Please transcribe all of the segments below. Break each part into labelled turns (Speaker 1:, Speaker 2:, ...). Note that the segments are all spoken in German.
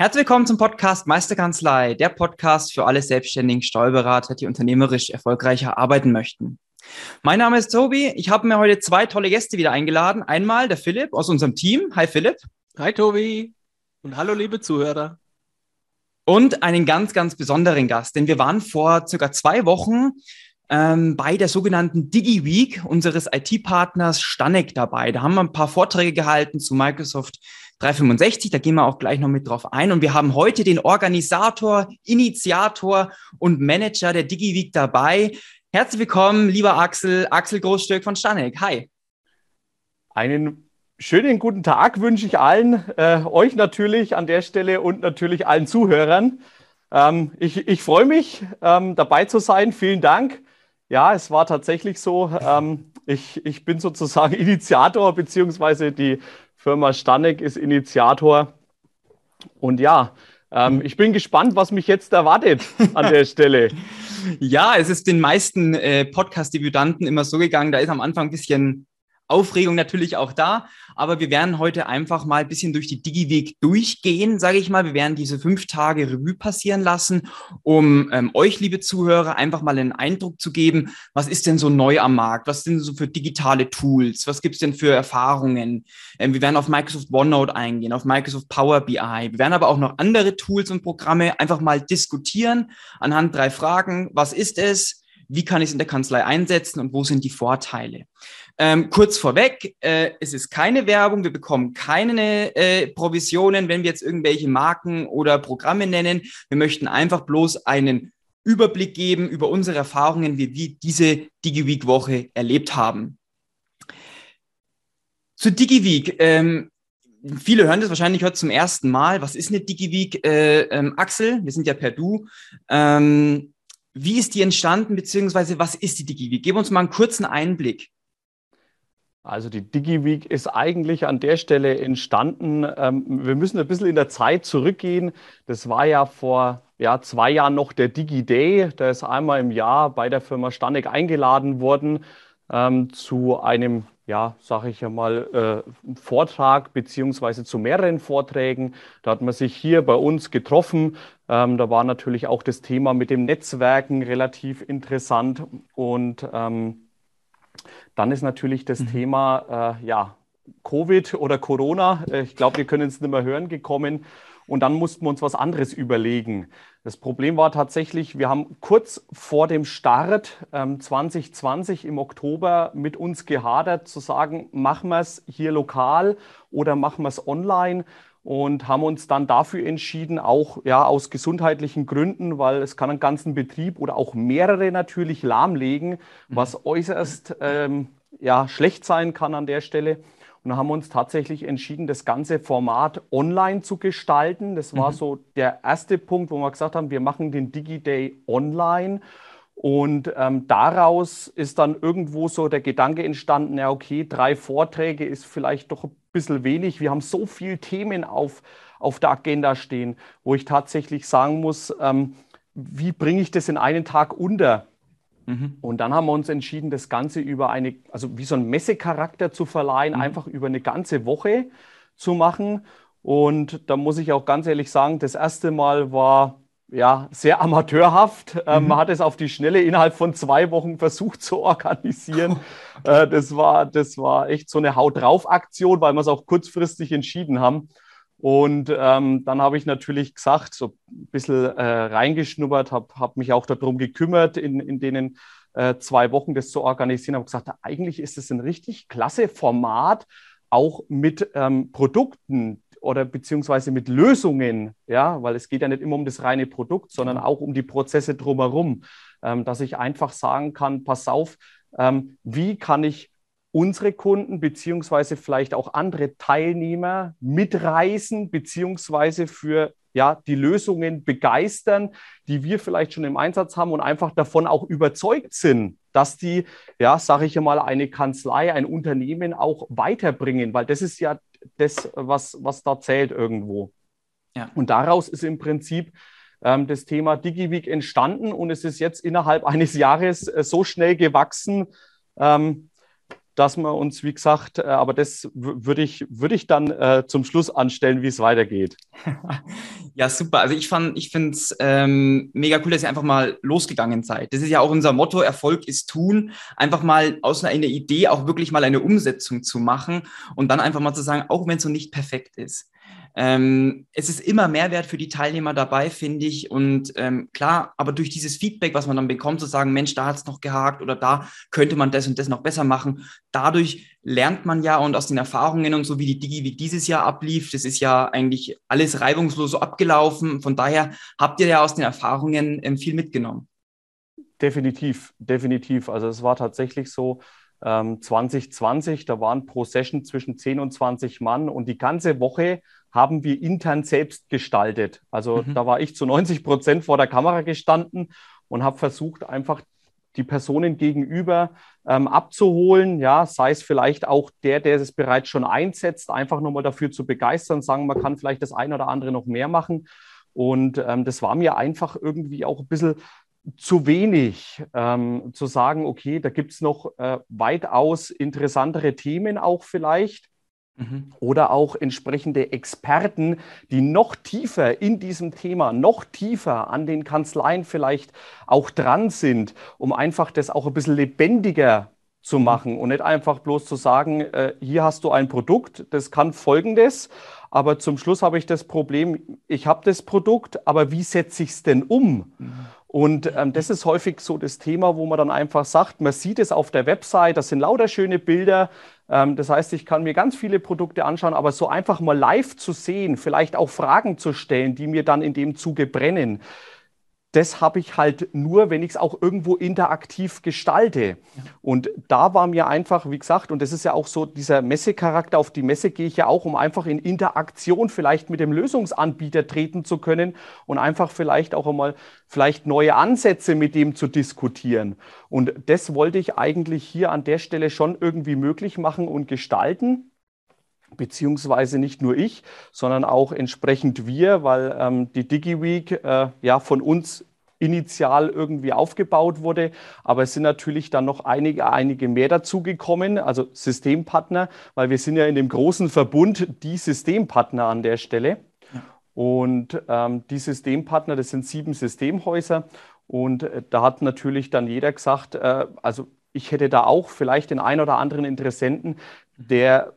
Speaker 1: Herzlich willkommen zum Podcast Meisterkanzlei, der Podcast für alle selbstständigen Steuerberater, die unternehmerisch erfolgreicher arbeiten möchten. Mein Name ist Tobi. Ich habe mir heute zwei tolle Gäste wieder eingeladen. Einmal der Philipp aus unserem Team. Hi Philipp.
Speaker 2: Hi Tobi. Und hallo liebe Zuhörer.
Speaker 1: Und einen ganz, ganz besonderen Gast, denn wir waren vor circa zwei Wochen ähm, bei der sogenannten DigiWeek unseres IT-Partners Stanek dabei. Da haben wir ein paar Vorträge gehalten zu Microsoft 365. Da gehen wir auch gleich noch mit drauf ein. Und wir haben heute den Organisator, Initiator und Manager der DigiWeek dabei. Herzlich willkommen, lieber Axel, Axel Großstück von Stanek. Hi.
Speaker 2: Einen schönen guten Tag wünsche ich allen, äh, euch natürlich an der Stelle und natürlich allen Zuhörern. Ähm, ich, ich freue mich, ähm, dabei zu sein. Vielen Dank. Ja, es war tatsächlich so. Ähm, ich, ich bin sozusagen Initiator, beziehungsweise die Firma Stanek ist Initiator. Und ja, ähm, ich bin gespannt, was mich jetzt erwartet an der Stelle.
Speaker 1: Ja, es ist den meisten äh, Podcast-Debütanten immer so gegangen, da ist am Anfang ein bisschen Aufregung natürlich auch da, aber wir werden heute einfach mal ein bisschen durch die DigiWeg durchgehen, sage ich mal. Wir werden diese fünf Tage Revue passieren lassen, um ähm, euch, liebe Zuhörer, einfach mal einen Eindruck zu geben, was ist denn so neu am Markt? Was sind so für digitale Tools? Was gibt's denn für Erfahrungen? Ähm, wir werden auf Microsoft OneNote eingehen, auf Microsoft Power BI. Wir werden aber auch noch andere Tools und Programme einfach mal diskutieren anhand drei Fragen. Was ist es? Wie kann ich es in der Kanzlei einsetzen und wo sind die Vorteile? Ähm, kurz vorweg, äh, es ist keine Werbung, wir bekommen keine äh, Provisionen, wenn wir jetzt irgendwelche Marken oder Programme nennen. Wir möchten einfach bloß einen Überblick geben über unsere Erfahrungen, wie wir diese DigiWeek-Woche erlebt haben. Zu DigiWeek. Ähm, viele hören das wahrscheinlich heute zum ersten Mal. Was ist eine DigiWeek? Äh, ähm, Axel, wir sind ja per Du. Ähm, wie ist die entstanden, beziehungsweise was ist die DigiWeek? Gib uns mal einen kurzen Einblick.
Speaker 2: Also die DigiWeek ist eigentlich an der Stelle entstanden. Ähm, wir müssen ein bisschen in der Zeit zurückgehen. Das war ja vor ja, zwei Jahren noch der DigiDay. Da ist einmal im Jahr bei der Firma Stanek eingeladen worden ähm, zu einem, ja, sage ich ja mal, äh, Vortrag beziehungsweise zu mehreren Vorträgen. Da hat man sich hier bei uns getroffen. Ähm, da war natürlich auch das Thema mit dem Netzwerken relativ interessant und ähm, dann ist natürlich das mhm. Thema, äh, ja, Covid oder Corona, äh, ich glaube, wir können es nicht mehr hören, gekommen. Und dann mussten wir uns was anderes überlegen. Das Problem war tatsächlich, wir haben kurz vor dem Start ähm, 2020 im Oktober mit uns gehadert, zu sagen, machen wir es hier lokal oder machen wir es online und haben uns dann dafür entschieden, auch ja, aus gesundheitlichen Gründen, weil es kann einen ganzen Betrieb oder auch mehrere natürlich lahmlegen, mhm. was äußerst ähm, ja, schlecht sein kann an der Stelle. Und haben uns tatsächlich entschieden, das ganze Format online zu gestalten. Das war mhm. so der erste Punkt, wo wir gesagt haben, wir machen den DigiDay online. Und ähm, daraus ist dann irgendwo so der Gedanke entstanden, ja, okay, drei Vorträge ist vielleicht doch ein bisschen wenig. Wir haben so viele Themen auf, auf der Agenda stehen, wo ich tatsächlich sagen muss, ähm, wie bringe ich das in einen Tag unter? Mhm. Und dann haben wir uns entschieden, das Ganze über eine, also wie so ein Messecharakter zu verleihen, mhm. einfach über eine ganze Woche zu machen. Und da muss ich auch ganz ehrlich sagen, das erste Mal war ja, sehr amateurhaft. Ähm, mhm. man hat es auf die Schnelle innerhalb von zwei Wochen versucht zu organisieren. äh, das, war, das war echt so eine Haut drauf Aktion, weil wir es auch kurzfristig entschieden haben. Und ähm, dann habe ich natürlich gesagt, so ein bisschen äh, reingeschnuppert, habe hab mich auch darum gekümmert, in, in denen äh, zwei Wochen das zu organisieren, habe gesagt, eigentlich ist es ein richtig klasse Format, auch mit ähm, Produkten, oder beziehungsweise mit Lösungen, ja, weil es geht ja nicht immer um das reine Produkt, sondern auch um die Prozesse drumherum, ähm, dass ich einfach sagen kann, pass auf, ähm, wie kann ich unsere Kunden beziehungsweise vielleicht auch andere Teilnehmer mitreißen beziehungsweise für ja, die Lösungen begeistern, die wir vielleicht schon im Einsatz haben und einfach davon auch überzeugt sind, dass die, ja, sage ich mal, eine Kanzlei, ein Unternehmen auch weiterbringen, weil das ist ja das, was, was da zählt irgendwo. Ja. Und daraus ist im Prinzip ähm, das Thema DigiWeek entstanden und es ist jetzt innerhalb eines Jahres äh, so schnell gewachsen, ähm, dass wir uns, wie gesagt, äh, aber das würde ich, würde ich dann äh, zum Schluss anstellen, wie es weitergeht.
Speaker 1: Ja, super. Also ich ich finde es ähm, mega cool, dass ihr einfach mal losgegangen seid. Das ist ja auch unser Motto, Erfolg ist tun. Einfach mal aus einer Idee auch wirklich mal eine Umsetzung zu machen und dann einfach mal zu sagen, auch wenn es so nicht perfekt ist. Ähm, es ist immer Mehrwert für die Teilnehmer dabei, finde ich. Und ähm, klar, aber durch dieses Feedback, was man dann bekommt, zu sagen, Mensch, da hat es noch gehakt oder da könnte man das und das noch besser machen. Dadurch lernt man ja und aus den Erfahrungen und so wie die Digi wie dieses Jahr ablief, das ist ja eigentlich alles reibungslos abgelaufen. Von daher habt ihr ja aus den Erfahrungen ähm, viel mitgenommen.
Speaker 2: Definitiv, definitiv. Also es war tatsächlich so, 2020, ähm, da waren pro Session zwischen 10 und 20 Mann und die ganze Woche haben wir intern selbst gestaltet. Also mhm. da war ich zu 90 Prozent vor der Kamera gestanden und habe versucht, einfach die Personen gegenüber ähm, abzuholen, ja, sei es vielleicht auch der, der es bereits schon einsetzt, einfach nochmal dafür zu begeistern, sagen, man kann vielleicht das eine oder andere noch mehr machen. Und ähm, das war mir einfach irgendwie auch ein bisschen zu wenig, ähm, zu sagen, okay, da gibt es noch äh, weitaus interessantere Themen auch vielleicht. Mhm. Oder auch entsprechende Experten, die noch tiefer in diesem Thema, noch tiefer an den Kanzleien vielleicht auch dran sind, um einfach das auch ein bisschen lebendiger zu mhm. machen und nicht einfach bloß zu sagen, äh, hier hast du ein Produkt, das kann Folgendes, aber zum Schluss habe ich das Problem, ich habe das Produkt, aber wie setze ich es denn um? Mhm. Und ähm, das ist häufig so das Thema, wo man dann einfach sagt, man sieht es auf der Website, das sind lauter schöne Bilder. Ähm, das heißt, ich kann mir ganz viele Produkte anschauen, aber so einfach mal live zu sehen, vielleicht auch Fragen zu stellen, die mir dann in dem Zuge brennen, das habe ich halt nur, wenn ich es auch irgendwo interaktiv gestalte. Ja. Und da war mir einfach, wie gesagt, und das ist ja auch so dieser Messecharakter, auf die Messe gehe ich ja auch, um einfach in Interaktion vielleicht mit dem Lösungsanbieter treten zu können und einfach vielleicht auch einmal vielleicht neue Ansätze mit dem zu diskutieren. Und das wollte ich eigentlich hier an der Stelle schon irgendwie möglich machen und gestalten beziehungsweise nicht nur ich, sondern auch entsprechend wir, weil ähm, die DigiWeek äh, ja von uns initial irgendwie aufgebaut wurde. Aber es sind natürlich dann noch einige, einige mehr dazugekommen, also Systempartner, weil wir sind ja in dem großen Verbund die Systempartner an der Stelle. Ja. Und ähm, die Systempartner, das sind sieben Systemhäuser. Und äh, da hat natürlich dann jeder gesagt, äh, also ich hätte da auch vielleicht den einen oder anderen Interessenten, der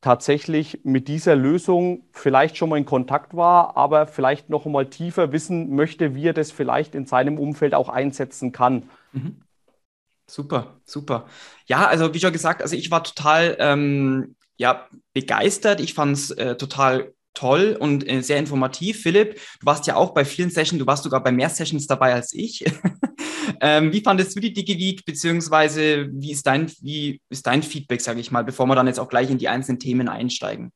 Speaker 2: tatsächlich mit dieser Lösung vielleicht schon mal in Kontakt war, aber vielleicht noch mal tiefer wissen möchte, wie er das vielleicht in seinem Umfeld auch einsetzen kann. Mhm.
Speaker 1: Super, super. Ja, also wie schon gesagt, also ich war total ähm, ja, begeistert. Ich fand es äh, total toll und äh, sehr informativ. Philipp, du warst ja auch bei vielen Sessions, du warst sogar bei mehr Sessions dabei als ich. ähm, wie fandest du die DigiWeek, beziehungsweise wie ist dein, wie ist dein Feedback, sage ich mal, bevor wir dann jetzt auch gleich in die einzelnen Themen einsteigen?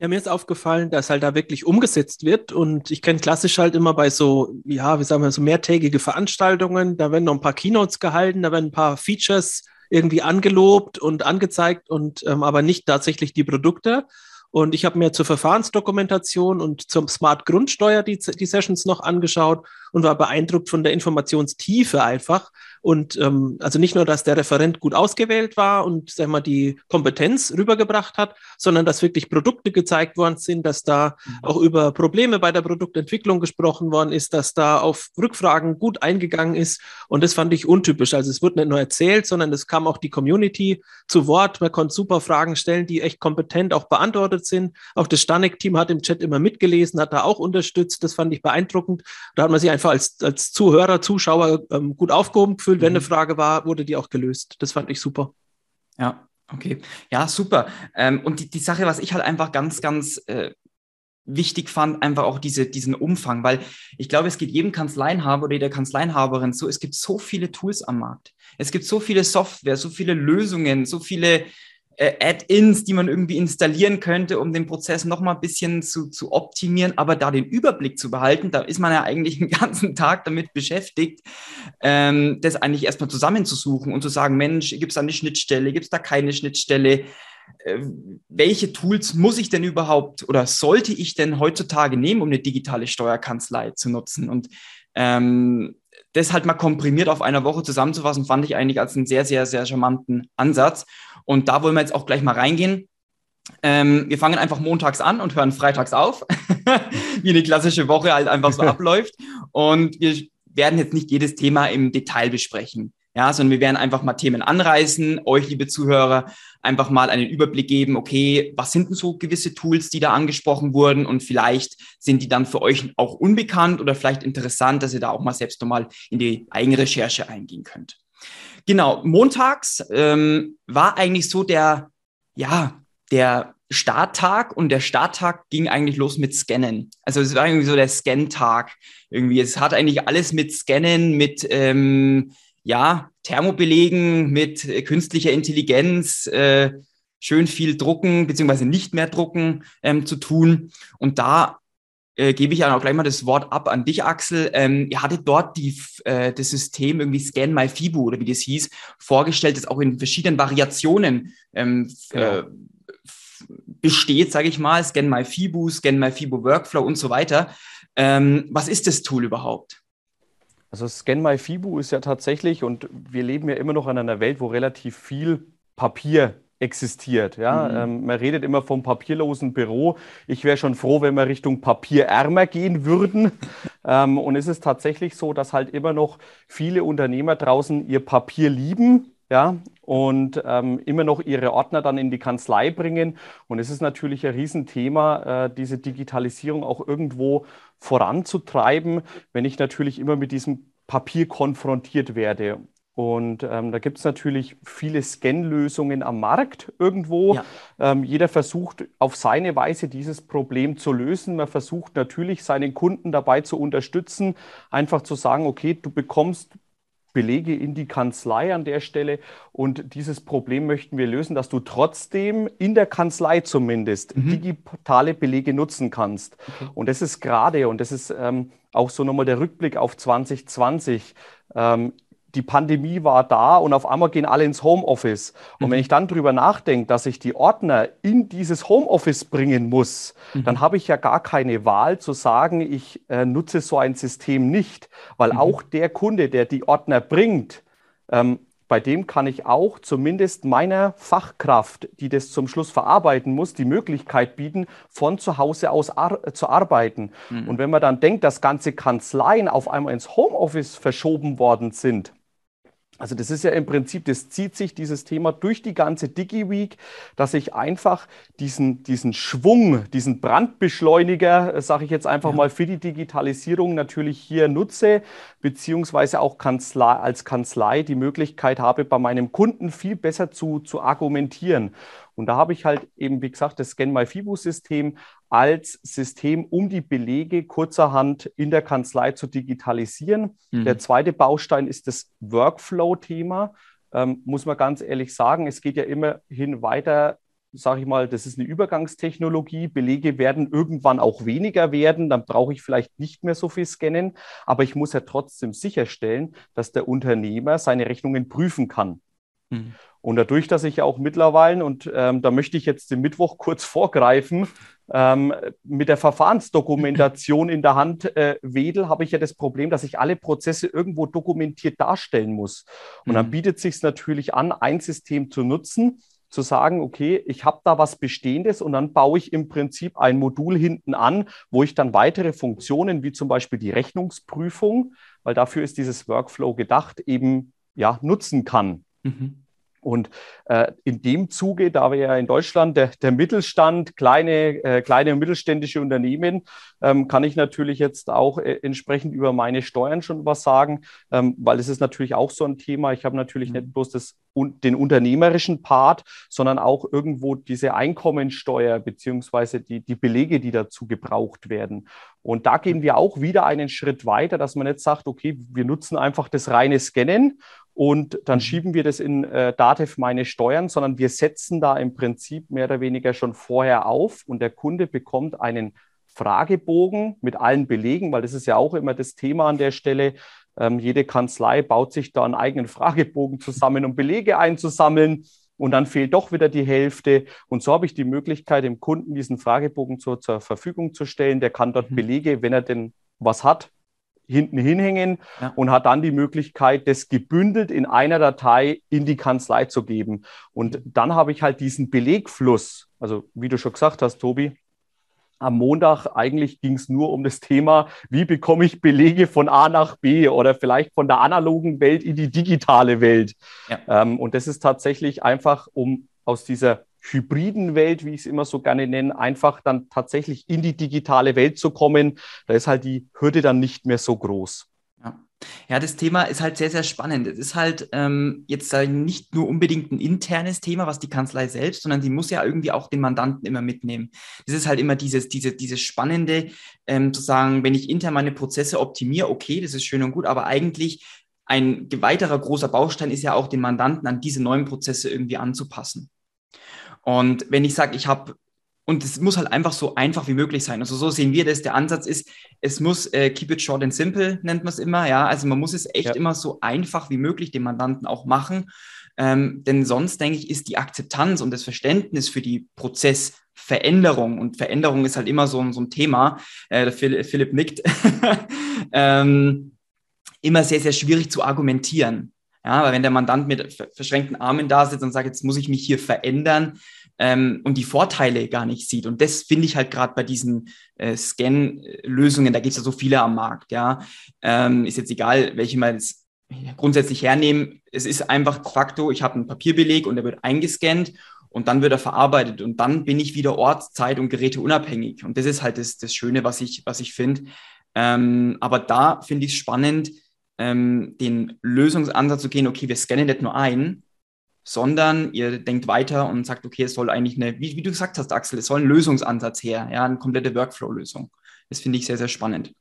Speaker 3: Ja, mir ist aufgefallen, dass halt da wirklich umgesetzt wird und ich kenne klassisch halt immer bei so, ja, wie sagen wir, so mehrtägige Veranstaltungen, da werden noch ein paar Keynotes gehalten, da werden ein paar Features irgendwie angelobt und angezeigt und ähm, aber nicht tatsächlich die Produkte. Und ich habe mir zur Verfahrensdokumentation und zum Smart Grundsteuer die, die Sessions noch angeschaut und war beeindruckt von der Informationstiefe einfach. Und ähm, also nicht nur, dass der Referent gut ausgewählt war und sag mal, die Kompetenz rübergebracht hat, sondern dass wirklich Produkte gezeigt worden sind, dass da mhm. auch über Probleme bei der Produktentwicklung gesprochen worden ist, dass da auf Rückfragen gut eingegangen ist. Und das fand ich untypisch. Also es wurde nicht nur erzählt, sondern es kam auch die Community zu Wort. Man konnte super Fragen stellen, die echt kompetent auch beantwortet sind. Auch das Stanek-Team hat im Chat immer mitgelesen, hat da auch unterstützt. Das fand ich beeindruckend. Da hat man sich einfach als, als Zuhörer, Zuschauer ähm, gut aufgehoben gefühlt gefühlt, wenn eine mhm. Frage war, wurde die auch gelöst. Das fand ich super.
Speaker 1: Ja, okay. Ja, super. Ähm, und die, die Sache, was ich halt einfach ganz, ganz äh, wichtig fand, einfach auch diese, diesen Umfang, weil ich glaube, es geht jedem Kanzleienhaber oder jeder Kanzleienhaberin so, es gibt so viele Tools am Markt. Es gibt so viele Software, so viele Lösungen, so viele äh, Add-ins, die man irgendwie installieren könnte, um den Prozess noch mal ein bisschen zu, zu optimieren, aber da den Überblick zu behalten, da ist man ja eigentlich den ganzen Tag damit beschäftigt, ähm, das eigentlich erstmal zusammenzusuchen und zu sagen, Mensch, gibt es da eine Schnittstelle, gibt es da keine Schnittstelle? Äh, welche Tools muss ich denn überhaupt oder sollte ich denn heutzutage nehmen, um eine digitale Steuerkanzlei zu nutzen? Und ähm, das halt mal komprimiert auf einer Woche zusammenzufassen, fand ich eigentlich als einen sehr, sehr, sehr charmanten Ansatz. Und da wollen wir jetzt auch gleich mal reingehen. Ähm, wir fangen einfach montags an und hören freitags auf, wie eine klassische Woche halt einfach so abläuft. Und wir werden jetzt nicht jedes Thema im Detail besprechen. Ja, sondern wir werden einfach mal Themen anreißen, euch, liebe Zuhörer, einfach mal einen Überblick geben, okay, was sind denn so gewisse Tools, die da angesprochen wurden und vielleicht sind die dann für euch auch unbekannt oder vielleicht interessant, dass ihr da auch mal selbst nochmal in die eigene Recherche eingehen könnt. Genau, montags ähm, war eigentlich so der, ja, der Starttag und der Starttag ging eigentlich los mit Scannen. Also es war irgendwie so der Scan-Tag. Irgendwie, es hat eigentlich alles mit Scannen, mit ähm, ja, Thermobelegen mit äh, künstlicher Intelligenz, äh, schön viel drucken, beziehungsweise nicht mehr drucken ähm, zu tun. Und da äh, gebe ich auch gleich mal das Wort ab an dich, Axel. Ähm, ihr hattet dort die, äh, das System irgendwie Scan My Fibu oder wie das hieß, vorgestellt, das auch in verschiedenen Variationen ähm, genau. äh, besteht, sage ich mal. Scan My Fibu, Scan My Fibu Workflow und so weiter. Ähm, was ist das Tool überhaupt?
Speaker 2: Also ScanMyFibu ist ja tatsächlich, und wir leben ja immer noch in einer Welt, wo relativ viel Papier existiert. Ja? Mhm. Ähm, man redet immer vom papierlosen Büro. Ich wäre schon froh, wenn wir Richtung papierärmer gehen würden. ähm, und es ist tatsächlich so, dass halt immer noch viele Unternehmer draußen ihr Papier lieben. Ja, und ähm, immer noch ihre Ordner dann in die Kanzlei bringen. Und es ist natürlich ein Riesenthema, äh, diese Digitalisierung auch irgendwo voranzutreiben, wenn ich natürlich immer mit diesem Papier konfrontiert werde. Und ähm, da gibt es natürlich viele Scan-Lösungen am Markt irgendwo. Ja. Ähm, jeder versucht auf seine Weise dieses Problem zu lösen. Man versucht natürlich seinen Kunden dabei zu unterstützen, einfach zu sagen, okay, du bekommst Belege in die Kanzlei an der Stelle. Und dieses Problem möchten wir lösen, dass du trotzdem in der Kanzlei zumindest mhm. digitale Belege nutzen kannst. Okay. Und das ist gerade, und das ist ähm, auch so nochmal der Rückblick auf 2020. Ähm, die Pandemie war da und auf einmal gehen alle ins Homeoffice. Und mhm. wenn ich dann drüber nachdenke, dass ich die Ordner in dieses Homeoffice bringen muss, mhm. dann habe ich ja gar keine Wahl zu sagen, ich äh, nutze so ein System nicht, weil mhm. auch der Kunde, der die Ordner bringt, ähm, bei dem kann ich auch zumindest meiner Fachkraft, die das zum Schluss verarbeiten muss, die Möglichkeit bieten, von zu Hause aus ar zu arbeiten. Mhm. Und wenn man dann denkt, dass ganze Kanzleien auf einmal ins Homeoffice verschoben worden sind, also das ist ja im Prinzip, das zieht sich dieses Thema durch die ganze DigiWeek, dass ich einfach diesen, diesen Schwung, diesen Brandbeschleuniger, äh, sage ich jetzt einfach ja. mal, für die Digitalisierung natürlich hier nutze, beziehungsweise auch Kanzlei, als Kanzlei die Möglichkeit habe, bei meinem Kunden viel besser zu, zu argumentieren. Und da habe ich halt eben, wie gesagt, das Scan My Fibu-System als System, um die Belege kurzerhand in der Kanzlei zu digitalisieren. Mhm. Der zweite Baustein ist das Workflow-Thema. Ähm, muss man ganz ehrlich sagen, es geht ja immerhin weiter sage ich mal, das ist eine Übergangstechnologie. Belege werden irgendwann auch weniger werden. Dann brauche ich vielleicht nicht mehr so viel scannen. Aber ich muss ja trotzdem sicherstellen, dass der Unternehmer seine Rechnungen prüfen kann. Mhm. Und dadurch, dass ich ja auch mittlerweile, und ähm, da möchte ich jetzt den Mittwoch kurz vorgreifen, ähm, mit der Verfahrensdokumentation in der Hand äh, wedel, habe ich ja das Problem, dass ich alle Prozesse irgendwo dokumentiert darstellen muss. Und mhm. dann bietet es sich natürlich an, ein System zu nutzen, zu sagen, okay, ich habe da was Bestehendes und dann baue ich im Prinzip ein Modul hinten an, wo ich dann weitere Funktionen, wie zum Beispiel die Rechnungsprüfung, weil dafür ist dieses Workflow gedacht, eben ja, nutzen kann. Mhm. Und äh, in dem Zuge, da wir ja in Deutschland der, der Mittelstand, kleine, äh, kleine und mittelständische Unternehmen, ähm, kann ich natürlich jetzt auch äh, entsprechend über meine Steuern schon was sagen, ähm, weil es ist natürlich auch so ein Thema. Ich habe natürlich mhm. nicht bloß das, un, den unternehmerischen Part, sondern auch irgendwo diese Einkommensteuer beziehungsweise die, die Belege, die dazu gebraucht werden. Und da gehen wir auch wieder einen Schritt weiter, dass man jetzt sagt, okay, wir nutzen einfach das reine Scannen und dann mhm. schieben wir das in äh, Datev meine Steuern, sondern wir setzen da im Prinzip mehr oder weniger schon vorher auf und der Kunde bekommt einen Fragebogen mit allen Belegen, weil das ist ja auch immer das Thema an der Stelle. Ähm, jede Kanzlei baut sich da einen eigenen Fragebogen zusammen, um Belege einzusammeln. Und dann fehlt doch wieder die Hälfte. Und so habe ich die Möglichkeit, dem Kunden diesen Fragebogen zur, zur Verfügung zu stellen. Der kann dort mhm. Belege, wenn er denn was hat, hinten hinhängen ja. und hat dann die Möglichkeit, das gebündelt in einer Datei in die Kanzlei zu geben. Und dann habe ich halt diesen Belegfluss. Also wie du schon gesagt hast, Tobi, am Montag eigentlich ging es nur um das Thema, wie bekomme ich Belege von A nach B oder vielleicht von der analogen Welt in die digitale Welt. Ja. Ähm, und das ist tatsächlich einfach, um aus dieser hybriden Welt, wie ich es immer so gerne nenne, einfach dann tatsächlich in die digitale Welt zu kommen. Da ist halt die Hürde dann nicht mehr so groß.
Speaker 1: Ja. Ja, das Thema ist halt sehr, sehr spannend. Es ist halt ähm, jetzt nicht nur unbedingt ein internes Thema, was die Kanzlei selbst, sondern sie muss ja irgendwie auch den Mandanten immer mitnehmen. Das ist halt immer dieses, diese, dieses Spannende, ähm, zu sagen, wenn ich intern meine Prozesse optimiere, okay, das ist schön und gut, aber eigentlich ein weiterer großer Baustein ist ja auch den Mandanten an diese neuen Prozesse irgendwie anzupassen. Und wenn ich sage, ich habe, und es muss halt einfach so einfach wie möglich sein. Also so sehen wir das. Der Ansatz ist, es muss äh, keep it short and simple, nennt man es immer. Ja, also man muss es echt ja. immer so einfach wie möglich dem Mandanten auch machen. Ähm, denn sonst, denke ich, ist die Akzeptanz und das Verständnis für die Prozessveränderung und Veränderung ist halt immer so, so ein Thema. Äh, Philipp nickt. ähm, immer sehr, sehr schwierig zu argumentieren. Ja, weil wenn der Mandant mit verschränkten Armen da sitzt und sagt, jetzt muss ich mich hier verändern ähm, und die Vorteile gar nicht sieht. Und das finde ich halt gerade bei diesen äh, Scan-Lösungen, da gibt es ja so viele am Markt, ja. Ähm, ist jetzt egal, welche man jetzt grundsätzlich hernehmen. Es ist einfach de facto, ich habe einen Papierbeleg und der wird eingescannt und dann wird er verarbeitet und dann bin ich wieder orts-, zeit- und geräteunabhängig. Und das ist halt das, das Schöne, was ich, was ich finde. Ähm, aber da finde ich es spannend, ähm, den Lösungsansatz zu gehen, okay, wir scannen nicht nur ein, sondern ihr denkt weiter und sagt, okay, es soll eigentlich eine, wie, wie du gesagt hast, Axel, es soll ein Lösungsansatz her, ja, eine komplette Workflow-Lösung. Das finde ich sehr, sehr spannend.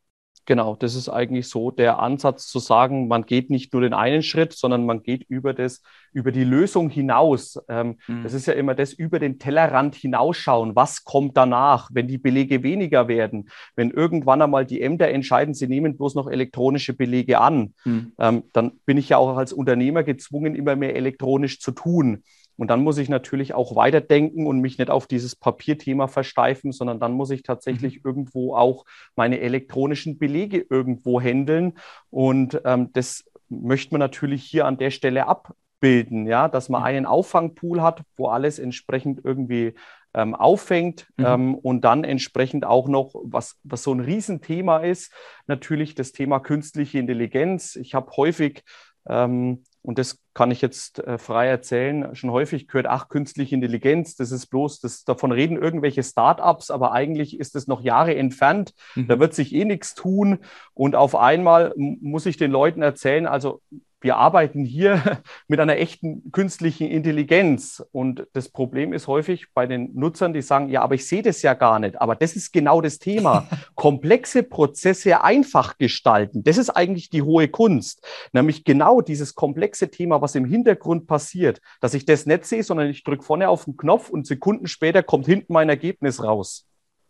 Speaker 2: Genau, das ist eigentlich so der Ansatz zu sagen, man geht nicht nur den einen Schritt, sondern man geht über das, über die Lösung hinaus. Ähm, mhm. Das ist ja immer das über den Tellerrand hinausschauen. Was kommt danach, wenn die Belege weniger werden? Wenn irgendwann einmal die Ämter entscheiden, sie nehmen bloß noch elektronische Belege an, mhm. ähm, dann bin ich ja auch als Unternehmer gezwungen, immer mehr elektronisch zu tun. Und dann muss ich natürlich auch weiterdenken und mich nicht auf dieses Papierthema versteifen, sondern dann muss ich tatsächlich mhm. irgendwo auch meine elektronischen Belege irgendwo handeln. Und ähm, das möchte man natürlich hier an der Stelle abbilden, ja, dass man einen Auffangpool hat, wo alles entsprechend irgendwie ähm, auffängt mhm. ähm, und dann entsprechend auch noch, was, was so ein Riesenthema ist, natürlich das Thema künstliche Intelligenz. Ich habe häufig ähm, und das kann ich jetzt äh, frei erzählen, schon häufig gehört, ach, künstliche Intelligenz, das ist bloß, das, davon reden irgendwelche Startups, aber eigentlich ist es noch Jahre entfernt, mhm. da wird sich eh nichts tun. Und auf einmal muss ich den Leuten erzählen, also wir arbeiten hier mit einer echten künstlichen Intelligenz. Und das Problem ist häufig bei den Nutzern, die sagen, ja, aber ich sehe das ja gar nicht. Aber das ist genau das Thema. Komplexe Prozesse einfach gestalten. Das ist eigentlich die hohe Kunst. Nämlich genau dieses komplexe Thema, was im Hintergrund passiert, dass ich das nicht sehe, sondern ich drücke vorne auf den Knopf und Sekunden später kommt hinten mein Ergebnis raus.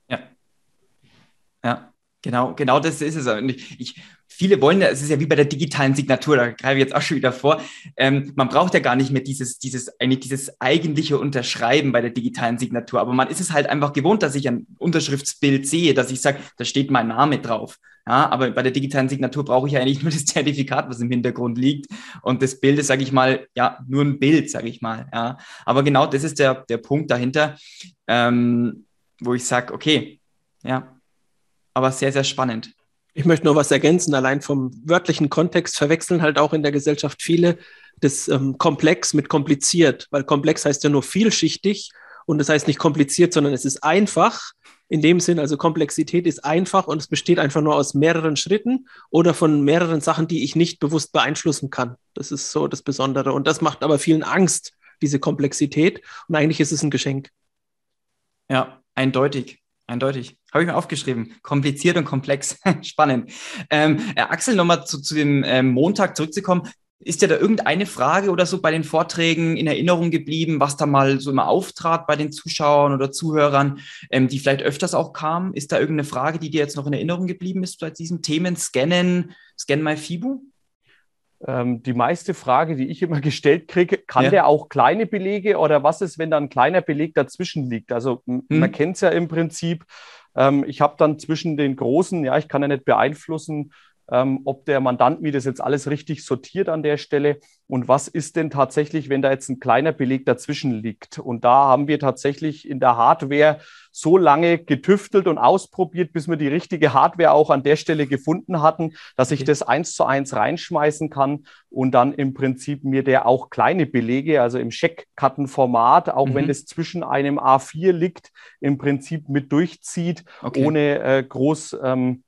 Speaker 1: Ja. Ja. Genau, genau das ist es. Und ich, ich, viele wollen, es ist ja wie bei der digitalen Signatur, da greife ich jetzt auch schon wieder vor. Ähm, man braucht ja gar nicht mehr dieses, dieses, eigentlich dieses eigentliche Unterschreiben bei der digitalen Signatur, aber man ist es halt einfach gewohnt, dass ich ein Unterschriftsbild sehe, dass ich sage, da steht mein Name drauf. Ja, aber bei der digitalen Signatur brauche ich ja eigentlich nur das Zertifikat, was im Hintergrund liegt. Und das Bild ist, sage ich mal, ja, nur ein Bild, sage ich mal. Ja, aber genau das ist der, der Punkt dahinter, ähm, wo ich sage, okay, ja, aber sehr, sehr spannend.
Speaker 3: Ich möchte nur was ergänzen. Allein vom wörtlichen Kontext verwechseln halt auch in der Gesellschaft viele das ähm, komplex mit kompliziert, weil komplex heißt ja nur vielschichtig und das heißt nicht kompliziert, sondern es ist einfach. In dem Sinn, also Komplexität ist einfach und es besteht einfach nur aus mehreren Schritten oder von mehreren Sachen, die ich nicht bewusst beeinflussen kann. Das ist so das Besondere. Und das macht aber vielen Angst, diese Komplexität. Und eigentlich ist es ein Geschenk.
Speaker 1: Ja, eindeutig. Eindeutig. Habe ich mir aufgeschrieben. Kompliziert und komplex. Spannend. Ähm, äh, Axel, nochmal zu, zu dem ähm, Montag zurückzukommen. Ist dir da irgendeine Frage oder so bei den Vorträgen in Erinnerung geblieben, was da mal so immer auftrat bei den Zuschauern oder Zuhörern, ähm, die vielleicht öfters auch kamen? Ist da irgendeine Frage, die dir jetzt noch in Erinnerung geblieben ist bei diesen Themen? Scannen, Scan My FIBU?
Speaker 2: Ähm, die meiste Frage, die ich immer gestellt kriege, kann ja. der auch kleine Belege oder was ist, wenn da ein kleiner Beleg dazwischen liegt? Also hm. man kennt es ja im Prinzip. Ähm, ich habe dann zwischen den großen, ja, ich kann ja nicht beeinflussen, ähm, ob der Mandant mir das jetzt alles richtig sortiert an der Stelle und was ist denn tatsächlich, wenn da jetzt ein kleiner Beleg dazwischen liegt. Und da haben wir tatsächlich in der Hardware so lange getüftelt und ausprobiert, bis wir die richtige Hardware auch an der Stelle gefunden hatten, dass okay. ich das eins zu eins reinschmeißen kann und dann im Prinzip mir der auch kleine Belege, also im Checkkartenformat, auch mhm. wenn das zwischen einem A4 liegt, im Prinzip mit durchzieht, okay. ohne äh, groß ähm,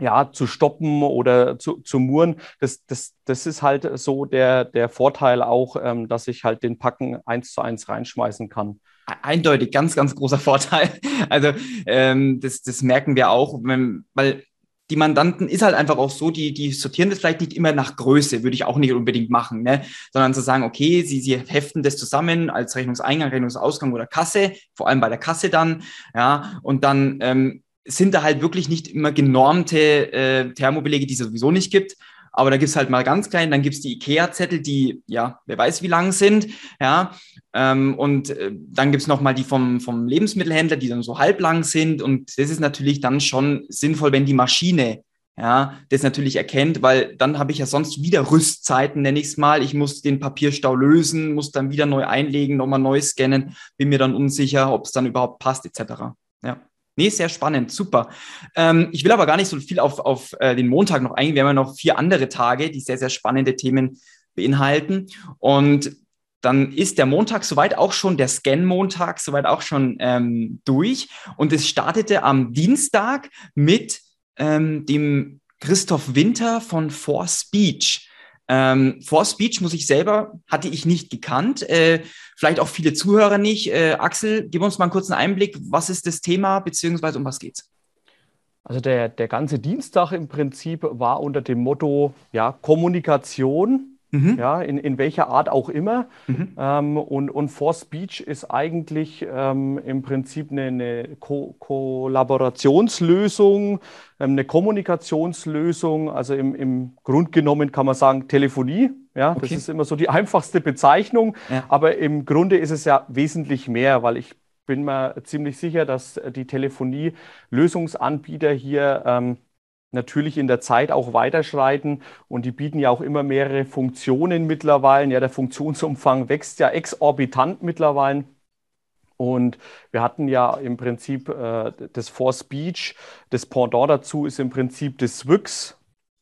Speaker 2: ja, zu stoppen oder zu, zu murren. Das, das, das ist halt so der, der Vorteil auch, ähm, dass ich halt den Packen eins zu eins reinschmeißen kann.
Speaker 1: Eindeutig, ganz, ganz großer Vorteil. Also ähm, das, das merken wir auch, wenn, weil die Mandanten ist halt einfach auch so, die, die sortieren das vielleicht nicht immer nach Größe, würde ich auch nicht unbedingt machen, ne? sondern zu sagen, okay, sie, sie heften das zusammen als Rechnungseingang, Rechnungsausgang oder Kasse, vor allem bei der Kasse dann, ja, und dann ähm, sind da halt wirklich nicht immer genormte äh, Thermobelege, die es sowieso nicht gibt. Aber da gibt es halt mal ganz klein, dann gibt es die IKEA-Zettel, die, ja, wer weiß, wie lang sind, ja. Ähm, und äh, dann gibt es nochmal die vom, vom Lebensmittelhändler, die dann so halblang sind. Und das ist natürlich dann schon sinnvoll, wenn die Maschine ja, das natürlich erkennt, weil dann habe ich ja sonst wieder Rüstzeiten, nenne ich es mal. Ich muss den Papierstau lösen, muss dann wieder neu einlegen, nochmal neu scannen, bin mir dann unsicher, ob es dann überhaupt passt, etc. Ja. Nee, sehr spannend, super. Ähm, ich will aber gar nicht so viel auf, auf äh, den Montag noch eingehen. Wir haben ja noch vier andere Tage, die sehr, sehr spannende Themen beinhalten. Und dann ist der Montag soweit auch schon, der Scan-Montag soweit auch schon ähm, durch. Und es startete am Dienstag mit ähm, dem Christoph Winter von For Speech. Ähm, For Speech muss ich selber, hatte ich nicht gekannt. Äh, vielleicht auch viele Zuhörer nicht. Äh, Axel, gib uns mal einen kurzen Einblick. Was ist das Thema, beziehungsweise um was geht's?
Speaker 2: Also der, der ganze Dienstag im Prinzip war unter dem Motto ja, Kommunikation Mhm. Ja, in, in welcher Art auch immer. Mhm. Ähm, und, und For Speech ist eigentlich ähm, im Prinzip eine, eine Ko Kollaborationslösung, ähm, eine Kommunikationslösung. Also im, im Grund genommen kann man sagen Telefonie. Ja, okay. das ist immer so die einfachste Bezeichnung. Ja. Aber im Grunde ist es ja wesentlich mehr, weil ich bin mir ziemlich sicher, dass die Telefonie-Lösungsanbieter hier ähm, natürlich in der Zeit auch weiterschreiten und die bieten ja auch immer mehrere Funktionen mittlerweile. Ja, der Funktionsumfang wächst ja exorbitant mittlerweile. Und wir hatten ja im Prinzip äh, das For Speech. Das Pendant dazu ist im Prinzip das Swix.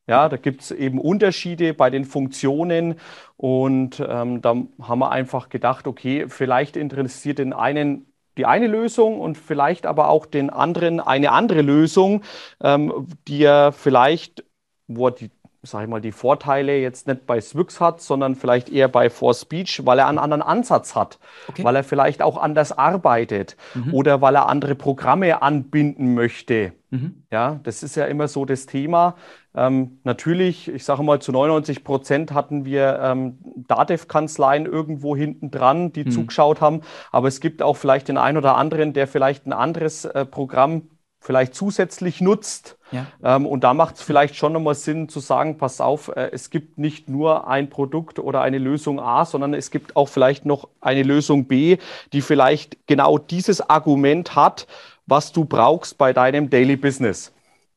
Speaker 2: Ja, da gibt es eben Unterschiede bei den Funktionen und ähm, da haben wir einfach gedacht, okay, vielleicht interessiert den einen die eine Lösung und vielleicht aber auch den anderen eine andere Lösung, ähm, die er vielleicht, wo er die, sag ich mal, die Vorteile jetzt nicht bei Swix hat, sondern vielleicht eher bei For Speech, weil er einen anderen Ansatz hat, okay. weil er vielleicht auch anders arbeitet mhm. oder weil er andere Programme anbinden möchte. Mhm. Ja, das ist ja immer so das Thema. Ähm, natürlich, ich sage mal, zu 99 Prozent hatten wir ähm, DATEV-Kanzleien irgendwo hinten dran, die mhm. zugeschaut haben. Aber es gibt auch vielleicht den einen oder anderen, der vielleicht ein anderes äh, Programm vielleicht zusätzlich nutzt. Ja. Ähm, und da macht es vielleicht schon nochmal Sinn zu sagen, pass auf, äh, es gibt nicht nur ein Produkt oder eine Lösung A, sondern es gibt auch vielleicht noch eine Lösung B, die vielleicht genau dieses Argument hat, was du brauchst bei deinem Daily Business.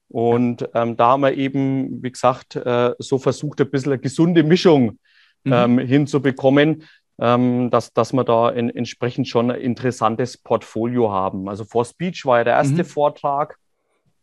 Speaker 2: Und ähm, da haben wir eben, wie gesagt, äh, so versucht, ein bisschen eine gesunde Mischung mhm. ähm, hinzubekommen, ähm, dass, dass wir da in, entsprechend schon ein interessantes Portfolio haben. Also For Speech war ja der erste mhm. Vortrag.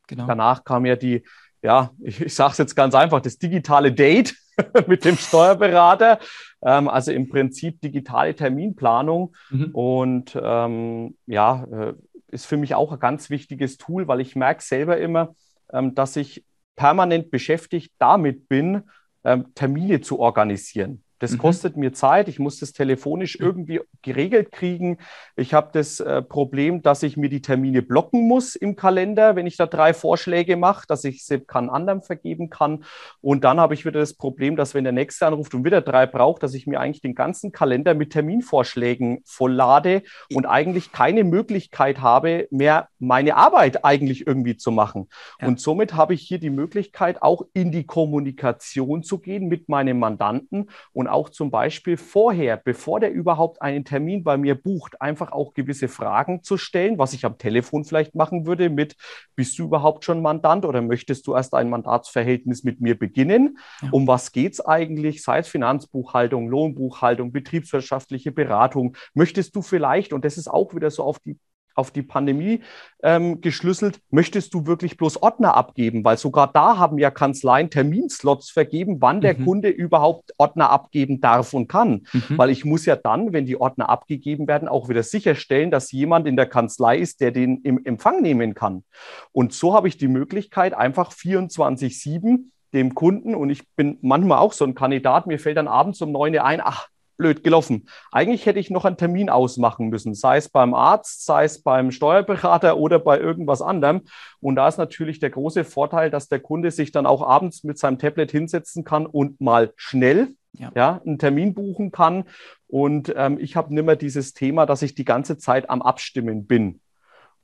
Speaker 2: Genau. Danach kam ja die ja, ich, ich sage es jetzt ganz einfach, das digitale Date mit dem Steuerberater. Ähm, also im Prinzip digitale Terminplanung. Mhm. Und ähm, ja, äh, ist für mich auch ein ganz wichtiges Tool, weil ich merke selber immer, ähm, dass ich permanent beschäftigt damit bin, ähm, Termine zu organisieren. Das mhm. kostet mir Zeit. Ich muss das telefonisch irgendwie geregelt kriegen. Ich habe das äh, Problem, dass ich mir die Termine blocken muss im Kalender, wenn ich da drei Vorschläge mache, dass ich sie kann anderem vergeben kann. Und dann habe ich wieder das Problem, dass wenn der nächste anruft und wieder drei braucht, dass ich mir eigentlich den ganzen Kalender mit Terminvorschlägen volllade und eigentlich keine Möglichkeit habe, mehr meine Arbeit eigentlich irgendwie zu machen. Ja. Und somit habe ich hier die Möglichkeit, auch in die Kommunikation zu gehen mit meinem Mandanten und und auch zum Beispiel vorher, bevor der überhaupt einen Termin bei mir bucht, einfach auch gewisse Fragen zu stellen, was ich am Telefon vielleicht machen würde mit, bist du überhaupt schon Mandant oder möchtest du erst ein Mandatsverhältnis mit mir beginnen? Ja. Um was geht es eigentlich? Sei es Finanzbuchhaltung, Lohnbuchhaltung, betriebswirtschaftliche Beratung. Möchtest du vielleicht, und das ist auch wieder so auf die auf die Pandemie ähm, geschlüsselt, möchtest du wirklich bloß Ordner abgeben? Weil sogar da haben ja Kanzleien Terminslots vergeben, wann der mhm. Kunde überhaupt Ordner abgeben darf und kann. Mhm. Weil ich muss ja dann, wenn die Ordner abgegeben werden, auch wieder sicherstellen, dass jemand in der Kanzlei ist, der den im Empfang nehmen kann. Und so habe ich die Möglichkeit, einfach 24-7 dem Kunden, und ich bin manchmal auch so ein Kandidat, mir fällt dann abends um 9 Uhr ein, ach, blöd gelaufen. Eigentlich hätte ich noch einen Termin ausmachen müssen, sei es beim Arzt, sei es beim Steuerberater oder bei irgendwas anderem. Und da ist natürlich der große Vorteil, dass der Kunde sich dann auch abends mit seinem Tablet hinsetzen kann und mal schnell ja. ja einen Termin buchen kann. Und ähm, ich habe nimmer dieses Thema, dass ich die ganze Zeit am Abstimmen bin.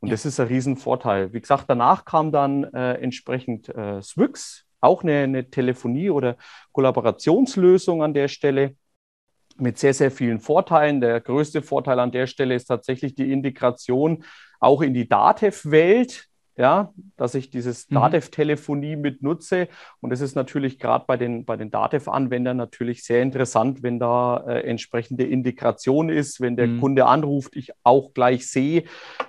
Speaker 2: Und ja. das ist ein Riesenvorteil. Wie gesagt, danach kam dann äh, entsprechend äh, Swix, auch eine, eine Telefonie- oder Kollaborationslösung an der Stelle mit sehr, sehr vielen Vorteilen. Der größte Vorteil an der Stelle ist tatsächlich die Integration auch in die DATEV-Welt ja, dass ich dieses mhm. Datev-Telefonie mit nutze. Und das ist natürlich gerade bei den, bei den Datev-Anwendern natürlich sehr interessant, wenn da äh, entsprechende Integration ist, wenn der mhm. Kunde anruft, ich auch gleich sehe.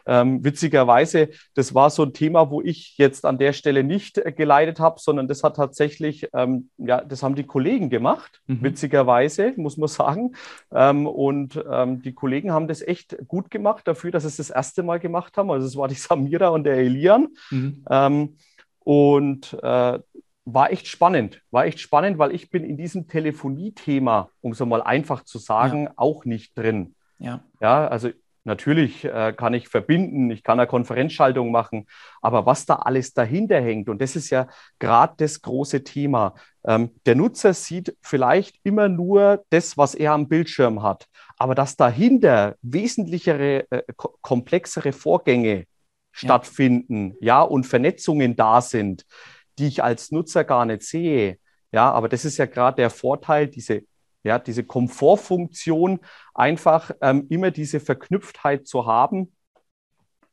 Speaker 2: Ähm, witzigerweise, das war so ein Thema, wo ich jetzt an der Stelle nicht äh, geleitet habe, sondern das hat tatsächlich, ähm, ja, das haben die Kollegen gemacht, mhm. witzigerweise, muss man sagen. Ähm, und ähm, die Kollegen haben das echt gut gemacht dafür, dass sie es das erste Mal gemacht haben. Also es war die Samira und der Elia Jahren. Mhm. Ähm, und äh, war echt spannend. War echt spannend, weil ich bin in diesem Telefonie-Thema, um es mal einfach zu sagen, ja. auch nicht drin. Ja. Ja, also natürlich äh, kann ich verbinden, ich kann eine Konferenzschaltung machen, aber was da alles dahinter hängt, und das ist ja gerade das große Thema. Ähm, der Nutzer sieht vielleicht immer nur das, was er am Bildschirm hat, aber dass dahinter wesentlichere, äh, komplexere Vorgänge stattfinden, ja, und Vernetzungen da sind, die ich als Nutzer gar nicht sehe. Ja, aber das ist ja gerade der Vorteil, diese, ja, diese Komfortfunktion, einfach ähm, immer diese Verknüpftheit zu haben.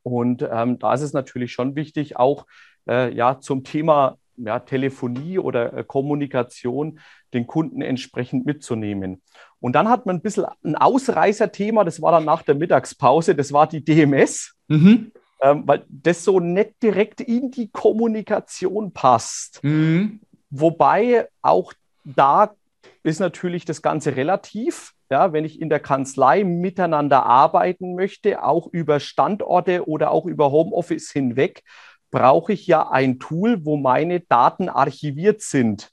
Speaker 2: Und ähm, da ist es natürlich schon wichtig, auch äh, ja, zum Thema ja, Telefonie oder äh, Kommunikation den Kunden entsprechend mitzunehmen. Und dann hat man ein bisschen ein Ausreißerthema, das war dann nach der Mittagspause, das war die DMS. Mhm ähm, weil das so nicht direkt in die Kommunikation passt. Mhm. Wobei auch da ist natürlich das Ganze relativ. Ja, wenn ich in der Kanzlei miteinander arbeiten möchte, auch über Standorte oder auch über Homeoffice hinweg, brauche ich ja ein Tool, wo meine Daten archiviert sind.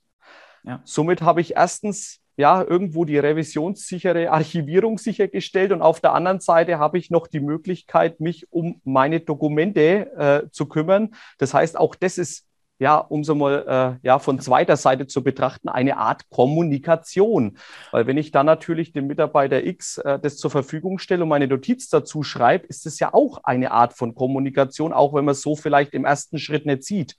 Speaker 2: Ja. Somit habe ich erstens ja, irgendwo die revisionssichere Archivierung sichergestellt und auf der anderen Seite habe ich noch die Möglichkeit, mich um meine Dokumente äh, zu kümmern. Das heißt, auch das ist ja, um so mal äh, ja, von zweiter Seite zu betrachten, eine Art Kommunikation. Weil wenn ich dann natürlich dem Mitarbeiter X äh, das zur Verfügung stelle und meine Notiz dazu schreibe, ist es ja auch eine Art von Kommunikation, auch wenn man es so vielleicht im ersten Schritt nicht sieht.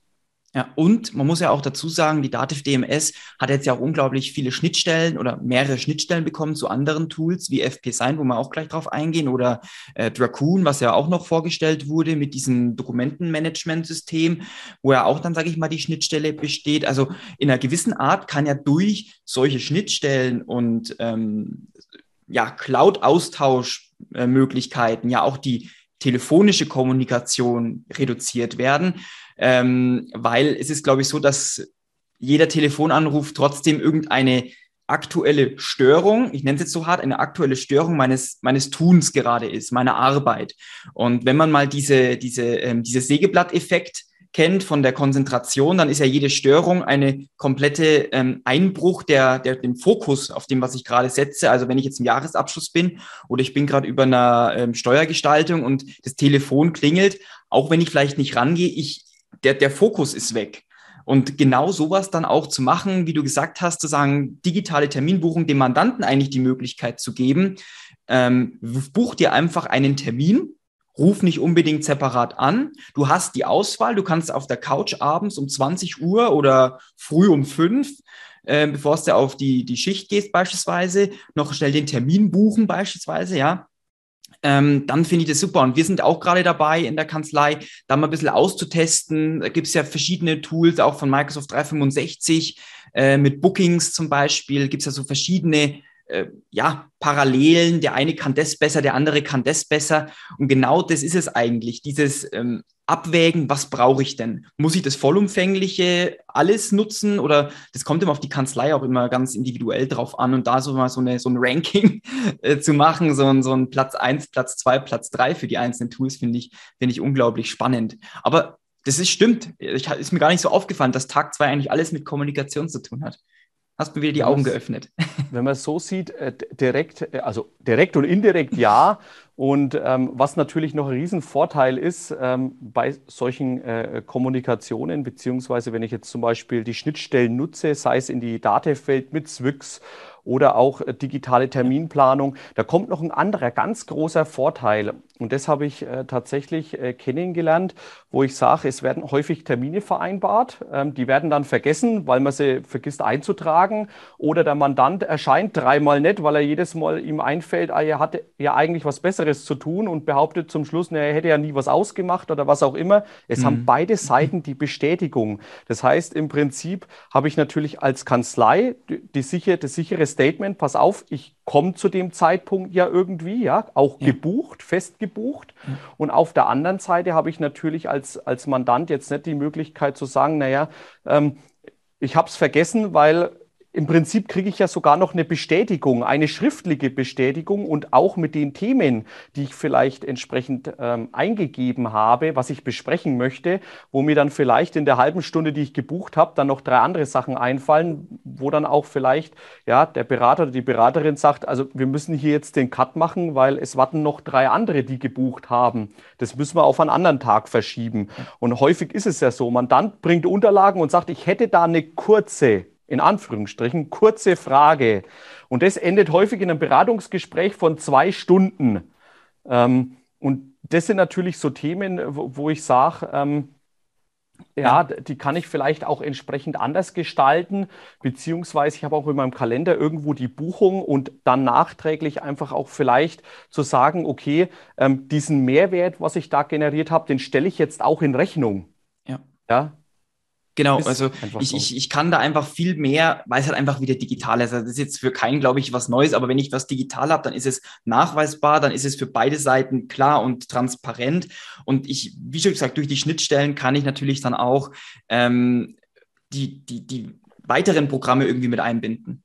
Speaker 1: Ja, und man muss ja auch dazu sagen, die Dativ DMS hat jetzt ja auch unglaublich viele Schnittstellen oder mehrere Schnittstellen bekommen zu anderen Tools wie FP Sign, wo wir auch gleich drauf eingehen, oder äh, Dracoon, was ja auch noch vorgestellt wurde mit diesem Dokumentenmanagementsystem, wo ja auch dann, sage ich mal, die Schnittstelle besteht. Also in einer gewissen Art kann ja durch solche Schnittstellen und ähm, ja, Cloud-Austauschmöglichkeiten ja auch die telefonische Kommunikation reduziert werden. Ähm, weil es ist, glaube ich, so, dass jeder Telefonanruf trotzdem irgendeine aktuelle Störung, ich nenne es jetzt so hart, eine aktuelle Störung meines, meines Tuns gerade ist, meiner Arbeit. Und wenn man mal diese, diese, ähm, diese Sägeblatt-Effekt kennt von der Konzentration, dann ist ja jede Störung eine komplette ähm, Einbruch der, der, dem Fokus auf dem, was ich gerade setze. Also wenn ich jetzt im Jahresabschluss bin oder ich bin gerade über einer ähm, Steuergestaltung und das Telefon klingelt, auch wenn ich vielleicht nicht rangehe, ich, der, der Fokus ist weg. Und genau sowas dann auch zu machen, wie du gesagt hast, zu sagen, digitale Terminbuchung dem Mandanten eigentlich die Möglichkeit zu geben, ähm, buch dir einfach einen Termin, ruf nicht unbedingt separat an. Du hast die Auswahl, du kannst auf der Couch abends um 20 Uhr oder früh um 5 äh, bevor du auf die, die Schicht gehst beispielsweise, noch schnell den Termin buchen beispielsweise, ja ähm, dann finde ich das super. Und wir sind auch gerade dabei in der Kanzlei, da mal ein bisschen auszutesten. Da gibt es ja verschiedene Tools, auch von Microsoft 365, äh, mit Bookings zum Beispiel, gibt es ja so verschiedene äh, ja, Parallelen. Der eine kann das besser, der andere kann das besser. Und genau das ist es eigentlich, dieses ähm, Abwägen, was brauche ich denn? Muss ich das vollumfängliche alles nutzen oder das kommt immer auf die Kanzlei auch immer ganz individuell drauf an und da so mal so, eine, so ein Ranking äh, zu machen, so ein, so ein Platz eins, Platz zwei, Platz drei für die einzelnen Tools, finde ich, finde ich unglaublich spannend. Aber das ist stimmt. Ich, ist mir gar nicht so aufgefallen, dass Tag zwei eigentlich alles mit Kommunikation zu tun hat. Hast du wieder die Augen geöffnet.
Speaker 2: Wenn man es so sieht, äh, direkt, äh, also direkt und indirekt ja. Und ähm, was natürlich noch ein Riesenvorteil ist ähm, bei solchen äh, Kommunikationen, beziehungsweise wenn ich jetzt zum Beispiel die Schnittstellen nutze, sei es in die Datefeld mit Zwix oder auch äh, digitale Terminplanung. Da kommt noch ein anderer ganz großer Vorteil. Und das habe ich äh, tatsächlich äh, kennengelernt, wo ich sage, es werden häufig Termine vereinbart. Ähm, die werden dann vergessen, weil man sie vergisst einzutragen. Oder der Mandant erscheint dreimal nicht, weil er jedes Mal ihm einfällt, ah, er hatte ja eigentlich was Besseres zu tun und behauptet zum Schluss, na, er hätte ja nie was ausgemacht oder was auch immer. Es mhm. haben beide Seiten die Bestätigung. Das heißt, im Prinzip habe ich natürlich als Kanzlei die, die sichere, das sichere Statement, pass auf, ich komme zu dem Zeitpunkt ja irgendwie, ja, auch ja. gebucht, fest gebucht. Ja. Und auf der anderen Seite habe ich natürlich als, als Mandant jetzt nicht die Möglichkeit zu sagen, naja, ähm, ich habe es vergessen, weil im Prinzip kriege ich ja sogar noch eine Bestätigung, eine schriftliche Bestätigung und auch mit den Themen, die ich vielleicht entsprechend ähm, eingegeben habe, was ich besprechen möchte, wo mir dann vielleicht in der halben Stunde, die ich gebucht habe, dann noch drei andere Sachen einfallen, wo dann auch vielleicht ja, der Berater oder die Beraterin sagt, also wir müssen hier jetzt den Cut machen, weil es warten noch drei andere, die gebucht haben. Das müssen wir auf einen anderen Tag verschieben. Und häufig ist es ja so, Mandant bringt Unterlagen und sagt, ich hätte da eine kurze in Anführungsstrichen, kurze Frage. Und das endet häufig in einem Beratungsgespräch von zwei Stunden. Ähm, und das sind natürlich so Themen, wo, wo ich sage, ähm, ja, die kann ich vielleicht auch entsprechend anders gestalten, beziehungsweise ich habe auch in meinem Kalender irgendwo die Buchung und dann nachträglich einfach auch vielleicht zu sagen, okay, ähm, diesen Mehrwert, was ich da generiert habe, den stelle ich jetzt auch in Rechnung.
Speaker 1: Ja. Ja, Genau, also ich, so. ich, ich kann da einfach viel mehr, weil es halt einfach wieder digital ist. Also das ist jetzt für keinen, glaube ich, was Neues, aber wenn ich was digital habe, dann ist es nachweisbar, dann ist es für beide Seiten klar und transparent. Und ich, wie schon gesagt, durch die Schnittstellen kann ich natürlich dann auch ähm, die, die, die weiteren Programme irgendwie mit einbinden.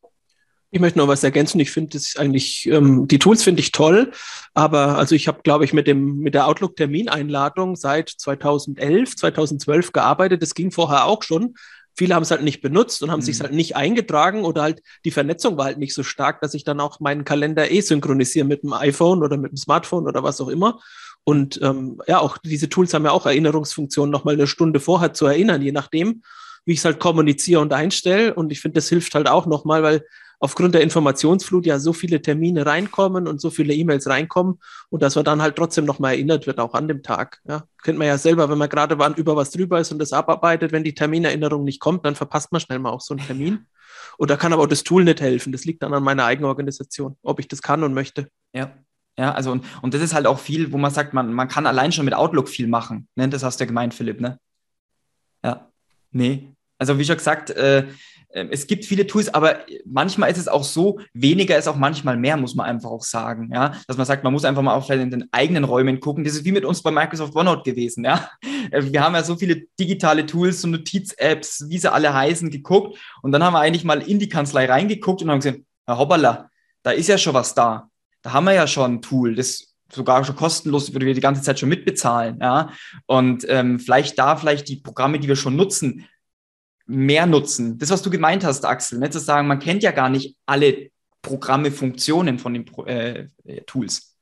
Speaker 3: Ich möchte noch was ergänzen. Ich finde das eigentlich, ähm, die Tools finde ich toll, aber also ich habe, glaube ich, mit dem mit der Outlook-Termineinladung seit 2011, 2012 gearbeitet. Das ging vorher auch schon. Viele haben es halt nicht benutzt und haben mhm. sich halt nicht eingetragen oder halt die Vernetzung war halt nicht so stark, dass ich dann auch meinen Kalender eh synchronisiere mit dem iPhone oder mit dem Smartphone oder was auch immer. Und ähm, ja, auch diese Tools haben ja auch Erinnerungsfunktionen, nochmal eine Stunde vorher zu erinnern, je nachdem, wie ich es halt kommuniziere und einstelle. Und ich finde, das hilft halt auch nochmal, weil aufgrund der Informationsflut ja so viele Termine reinkommen und so viele E-Mails reinkommen und dass man dann halt trotzdem nochmal erinnert wird, auch an dem Tag. Ja, kennt man ja selber, wenn man gerade über was drüber ist und das abarbeitet, wenn die Terminerinnerung nicht kommt, dann verpasst man schnell mal auch so einen Termin. Oder kann aber auch das Tool nicht helfen. Das liegt dann an meiner eigenen Organisation, ob ich das kann und möchte.
Speaker 1: Ja. Ja, also und, und das ist halt auch viel, wo man sagt, man, man kann allein schon mit Outlook viel machen. Ne? Das hast du ja gemeint, Philipp, ne? Ja. Nee. Also wie schon gesagt, äh, es gibt viele Tools, aber manchmal ist es auch so, weniger ist auch manchmal mehr, muss man einfach auch sagen, ja, dass man sagt, man muss einfach mal auch vielleicht in den eigenen Räumen gucken. Das ist wie mit uns bei Microsoft OneNote gewesen, ja. äh, wir haben ja so viele digitale Tools, so Notiz-Apps, wie sie alle heißen, geguckt. Und dann haben wir eigentlich mal in die Kanzlei reingeguckt und haben gesehen, Herr hoppala, da ist ja schon was da. Da haben wir ja schon ein Tool, das sogar schon kostenlos, würde wir die ganze Zeit schon mitbezahlen. Ja? Und ähm, vielleicht da, vielleicht die Programme, die wir schon nutzen, mehr nutzen. Das, was du gemeint hast, Axel, ne? zu sagen, man kennt ja gar nicht alle Programme, Funktionen von den äh, Tools.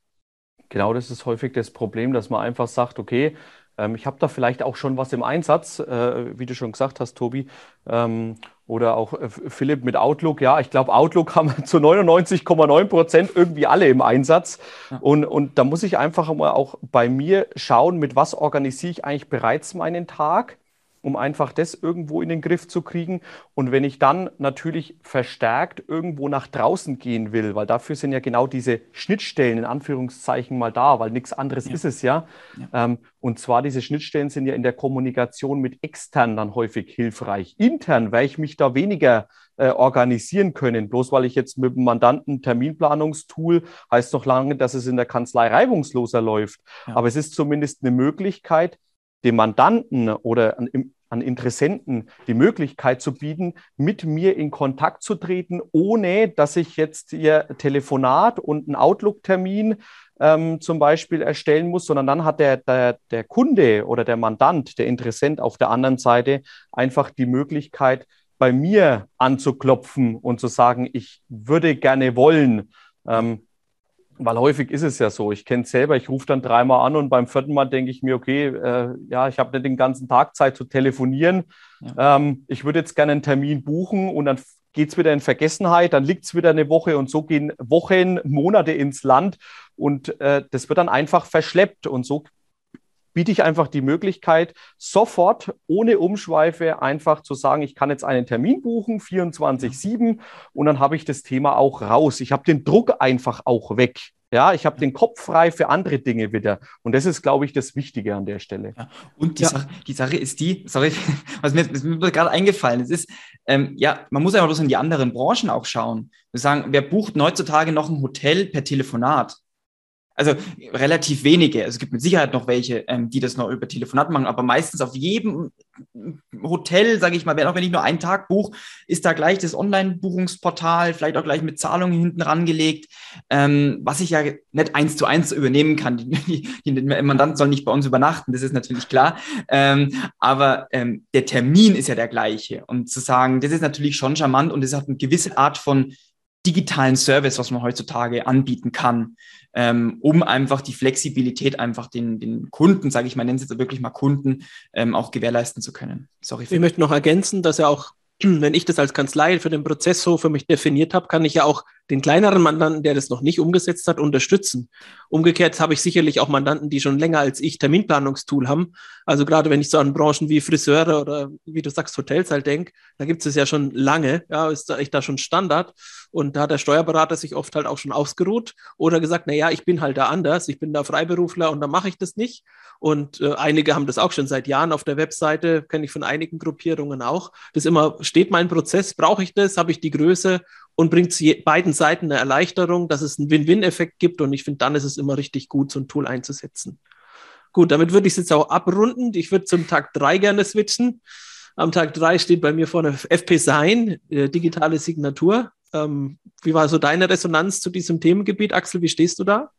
Speaker 2: Genau, das ist häufig das Problem, dass man einfach sagt, okay, ähm, ich habe da vielleicht auch schon was im Einsatz, äh, wie du schon gesagt hast, Tobi. Ähm, oder auch äh, Philipp mit Outlook. Ja, ich glaube, Outlook haben zu 99,9 Prozent irgendwie alle im Einsatz. Ja. Und, und da muss ich einfach mal auch bei mir schauen, mit was organisiere ich eigentlich bereits meinen Tag um einfach das irgendwo in den Griff zu kriegen. Und wenn ich dann natürlich verstärkt irgendwo nach draußen gehen will, weil dafür sind ja genau diese Schnittstellen in Anführungszeichen mal da, weil nichts anderes ja. ist es ja. ja. Ähm, und zwar diese Schnittstellen sind ja in der Kommunikation mit extern dann häufig hilfreich. Intern werde ich mich da weniger äh, organisieren können. Bloß weil ich jetzt mit dem Mandanten Terminplanungstool heißt noch lange, dass es in der Kanzlei reibungsloser läuft. Ja. Aber es ist zumindest eine Möglichkeit, dem Mandanten oder an, an Interessenten die Möglichkeit zu bieten, mit mir in Kontakt zu treten, ohne dass ich jetzt ihr Telefonat und einen Outlook-Termin ähm, zum Beispiel erstellen muss, sondern dann hat der, der, der Kunde oder der Mandant, der Interessent auf der anderen Seite einfach die Möglichkeit, bei mir anzuklopfen und zu sagen, ich würde gerne wollen. Ähm, weil häufig ist es ja so, ich kenne es selber, ich rufe dann dreimal an und beim vierten Mal denke ich mir, okay, äh, ja, ich habe nicht den ganzen Tag Zeit zu telefonieren. Ja. Ähm, ich würde jetzt gerne einen Termin buchen und dann geht es wieder in Vergessenheit, dann liegt es wieder eine Woche und so gehen Wochen, Monate ins Land und äh, das wird dann einfach verschleppt und so biete ich einfach die Möglichkeit, sofort ohne Umschweife einfach zu sagen, ich kann jetzt einen Termin buchen, 24-7, und dann habe ich das Thema auch raus. Ich habe den Druck einfach auch weg. Ja, ich habe den Kopf frei für andere Dinge wieder. Und das ist, glaube ich, das Wichtige an der Stelle. Ja.
Speaker 1: Und die, ja. Sache, die Sache ist die, sorry, was mir, was mir gerade eingefallen ist, ist, ähm, ja, man muss einfach bloß in die anderen Branchen auch schauen. Wir sagen, wer bucht heutzutage noch ein Hotel per Telefonat? Also relativ wenige. Also es gibt mit Sicherheit noch welche, ähm, die das noch über Telefonat machen, aber meistens auf jedem Hotel, sage ich mal, auch wenn ich nur einen Tag buche, ist da gleich das Online-Buchungsportal, vielleicht auch gleich mit Zahlungen hinten rangelegt, ähm, was ich ja nicht eins zu eins übernehmen kann. Die, die, die Mandant soll nicht bei uns übernachten, das ist natürlich klar. Ähm, aber ähm, der Termin ist ja der gleiche. Und zu sagen, das ist natürlich schon charmant und es hat eine gewisse Art von digitalen Service, was man heutzutage anbieten kann, ähm, um einfach die Flexibilität einfach den, den Kunden, sage ich mal, nennen Sie jetzt wirklich mal Kunden, ähm, auch gewährleisten zu können.
Speaker 3: Sorry. Ich möchte noch ergänzen, dass ja auch wenn ich das als Kanzlei für den Prozess so für mich definiert habe, kann ich ja auch den kleineren Mandanten, der das noch nicht umgesetzt hat, unterstützen. Umgekehrt habe ich sicherlich auch Mandanten, die schon länger als ich Terminplanungstool haben. Also gerade wenn ich so an Branchen wie Friseure oder wie du sagst, Hotels halt denke, da gibt es ja schon lange, ja, ist da echt da schon Standard. Und da hat der Steuerberater sich oft halt auch schon ausgeruht oder gesagt, na ja, ich bin halt da anders, ich bin da Freiberufler und da mache ich das nicht. Und äh, einige haben das auch schon seit Jahren auf der Webseite, kenne ich von einigen Gruppierungen auch. Das immer, steht mein Prozess, brauche ich das, habe ich die Größe und bringt beiden Seiten eine Erleichterung, dass es einen Win-Win-Effekt gibt. Und ich finde, dann ist es immer richtig gut, so ein Tool einzusetzen. Gut, damit würde ich es jetzt auch abrunden. Ich würde zum Tag drei gerne switchen. Am Tag drei steht bei mir vorne FP Sign, äh, digitale Signatur. Ähm, wie war so deine Resonanz zu diesem Themengebiet, Axel? Wie stehst du da?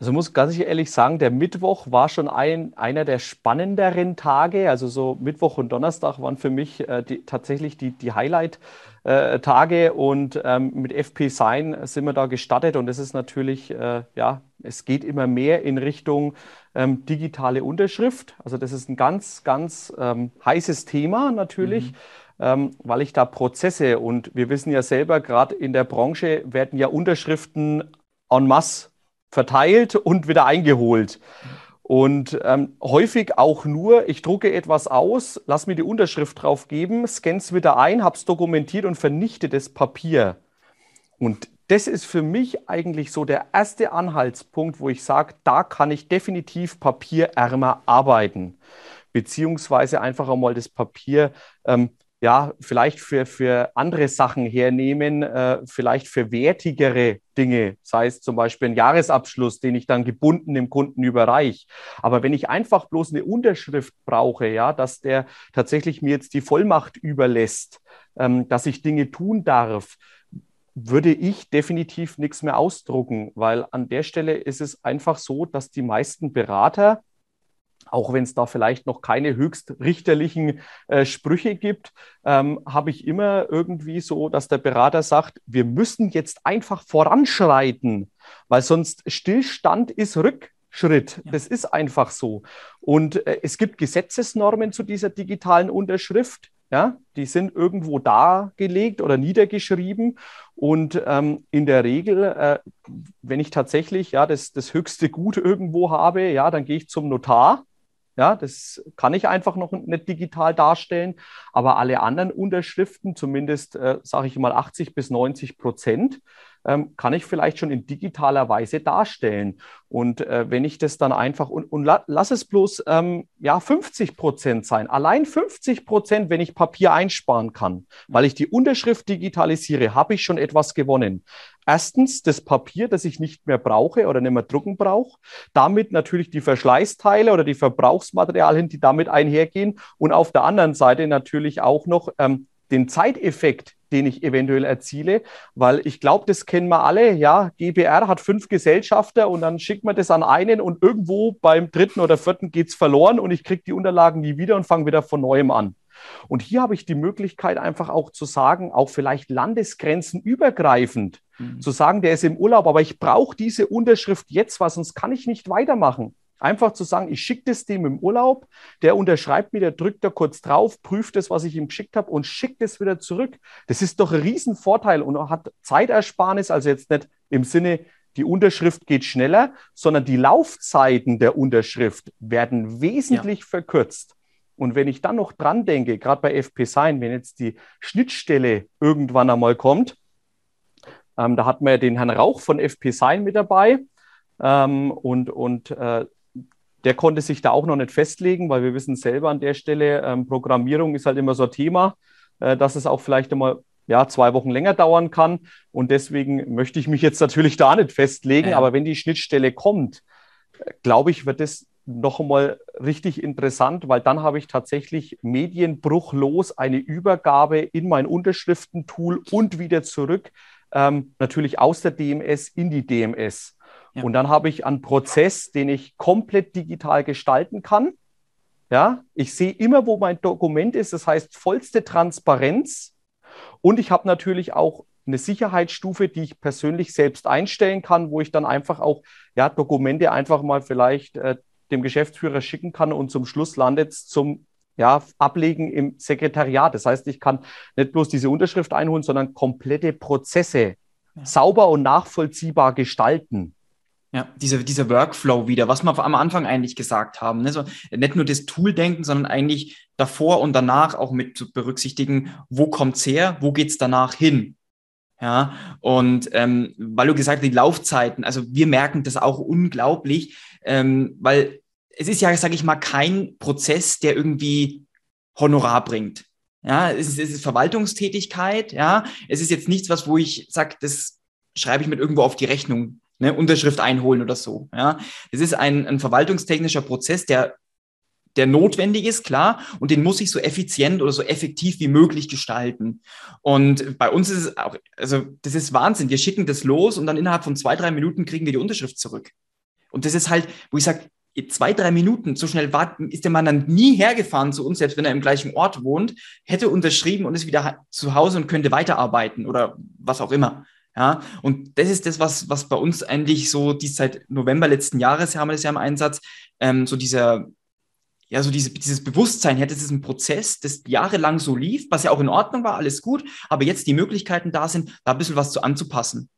Speaker 2: Also muss ganz ehrlich sagen, der Mittwoch war schon ein, einer der spannenderen Tage. Also so Mittwoch und Donnerstag waren für mich äh, die, tatsächlich die, die Highlight-Tage äh, und ähm, mit FP Sign sind wir da gestartet und es ist natürlich, äh, ja, es geht immer mehr in Richtung ähm, digitale Unterschrift. Also das ist ein ganz, ganz ähm, heißes Thema natürlich. Mhm. Ähm, weil ich da Prozesse und wir wissen ja selber, gerade in der Branche werden ja Unterschriften en masse verteilt und wieder eingeholt. Und ähm, häufig auch nur, ich drucke etwas aus, lass mir die Unterschrift drauf geben, scanne es wieder ein, habe es dokumentiert und vernichte das Papier. Und das ist für mich eigentlich so der erste Anhaltspunkt, wo ich sage, da kann ich definitiv papierärmer arbeiten. Beziehungsweise einfach einmal das Papier ähm, ja, vielleicht für, für andere Sachen hernehmen, äh, vielleicht für wertigere Dinge, sei es zum Beispiel ein Jahresabschluss, den ich dann gebunden dem Kunden überreiche. Aber wenn ich einfach bloß eine Unterschrift brauche, ja, dass der tatsächlich mir jetzt die Vollmacht überlässt, ähm, dass ich Dinge tun darf, würde ich definitiv nichts mehr ausdrucken, weil an der Stelle ist es einfach so, dass die meisten Berater auch wenn es da vielleicht noch keine höchstrichterlichen äh, Sprüche gibt, ähm, habe ich immer irgendwie so, dass der Berater sagt, wir müssen jetzt einfach voranschreiten, weil sonst Stillstand ist Rückschritt. Ja. Das ist einfach so. Und äh, es gibt Gesetzesnormen zu dieser digitalen Unterschrift. Ja, die sind irgendwo dargelegt oder niedergeschrieben. Und ähm, in der Regel, äh, wenn ich tatsächlich ja, das, das höchste Gut irgendwo habe, ja, dann gehe ich zum Notar ja, das kann ich einfach noch nicht digital darstellen. Aber alle anderen Unterschriften, zumindest äh, sage ich mal 80 bis 90 Prozent, ähm, kann ich vielleicht schon in digitaler Weise darstellen. Und äh, wenn ich das dann einfach, und, und la, lass es bloß ähm, ja, 50 Prozent sein, allein 50 Prozent, wenn ich Papier einsparen kann, weil ich die Unterschrift digitalisiere, habe ich schon etwas gewonnen. Erstens das Papier, das ich nicht mehr brauche oder nicht mehr drucken brauche. Damit natürlich die Verschleißteile oder die Verbrauchsmaterialien, die damit einhergehen. Und auf der anderen Seite natürlich auch noch ähm, den Zeiteffekt, den ich eventuell erziele, weil ich glaube, das kennen wir alle. Ja, GBR hat fünf Gesellschafter und dann schickt man das an einen und irgendwo beim dritten oder vierten geht es verloren und ich kriege die Unterlagen nie wieder und fange wieder von neuem an. Und hier habe ich die Möglichkeit, einfach auch zu sagen, auch vielleicht Landesgrenzen übergreifend, mhm. zu sagen, der ist im Urlaub, aber ich brauche diese Unterschrift jetzt, weil sonst kann ich nicht weitermachen. Einfach zu sagen, ich schicke das dem im Urlaub, der unterschreibt mir, der drückt da kurz drauf, prüft das, was ich ihm geschickt habe und schickt es wieder zurück. Das ist doch ein Riesenvorteil und hat Zeitersparnis, also jetzt nicht im Sinne, die Unterschrift geht schneller, sondern die Laufzeiten der Unterschrift werden wesentlich ja. verkürzt. Und wenn ich dann noch dran denke, gerade bei FP Sign, wenn jetzt die Schnittstelle irgendwann einmal kommt, ähm, da hat man ja den Herrn Rauch von FP Sign mit dabei ähm, und, und äh, der konnte sich da auch noch nicht festlegen, weil wir wissen selber an der Stelle, ähm, Programmierung ist halt immer so ein Thema, äh, dass es auch vielleicht einmal ja, zwei Wochen länger dauern kann. Und deswegen möchte ich mich jetzt natürlich da nicht festlegen. Ja. Aber wenn die Schnittstelle kommt, glaube ich, wird das noch einmal richtig interessant, weil dann habe ich tatsächlich medienbruchlos eine Übergabe in mein Unterschriftentool und wieder zurück, ähm, natürlich aus der DMS in die DMS. Ja. Und dann habe ich einen Prozess, den ich komplett digital gestalten kann. Ja, ich sehe immer, wo mein Dokument ist. Das heißt, vollste Transparenz. Und ich habe natürlich auch eine Sicherheitsstufe, die ich persönlich selbst einstellen kann, wo ich dann einfach auch ja, Dokumente einfach mal vielleicht äh, dem Geschäftsführer schicken kann und zum Schluss landet es zum ja, Ablegen im Sekretariat. Das heißt, ich kann nicht bloß diese Unterschrift einholen, sondern komplette Prozesse ja. sauber und nachvollziehbar gestalten.
Speaker 1: Ja, dieser, dieser Workflow wieder, was wir am Anfang eigentlich gesagt haben. Ne? So, nicht nur das Tool denken, sondern eigentlich davor und danach auch mit zu berücksichtigen, wo kommt's her, wo geht's danach hin. Ja, und ähm, weil du gesagt hast, die Laufzeiten, also wir merken das auch unglaublich, ähm, weil es ist ja, sage ich mal, kein Prozess, der irgendwie Honorar bringt. Ja, es ist, es ist Verwaltungstätigkeit, ja. Es ist jetzt nichts, was, wo ich sage, das schreibe ich mit irgendwo auf die Rechnung ne, Unterschrift einholen oder so. Ja, das ist ein, ein verwaltungstechnischer Prozess, der der notwendig ist, klar, und den muss ich so effizient oder so effektiv wie möglich gestalten. Und bei uns ist es auch, also das ist Wahnsinn. Wir schicken das los und dann innerhalb von zwei, drei Minuten kriegen wir die Unterschrift zurück. Und das ist halt, wo ich sage, zwei, drei Minuten, so schnell war, ist der Mann dann nie hergefahren zu uns, selbst wenn er im gleichen Ort wohnt, hätte unterschrieben und ist wieder zu Hause und könnte weiterarbeiten oder was auch immer. Ja, und das ist das, was, was bei uns eigentlich so, die seit November letzten Jahres haben wir das ja im Einsatz, ähm, so dieser, ja, so diese, dieses Bewusstsein, ja, das ist ein Prozess, das jahrelang so lief, was ja auch in Ordnung war, alles gut, aber jetzt die Möglichkeiten da sind, da ein bisschen was zu anzupassen.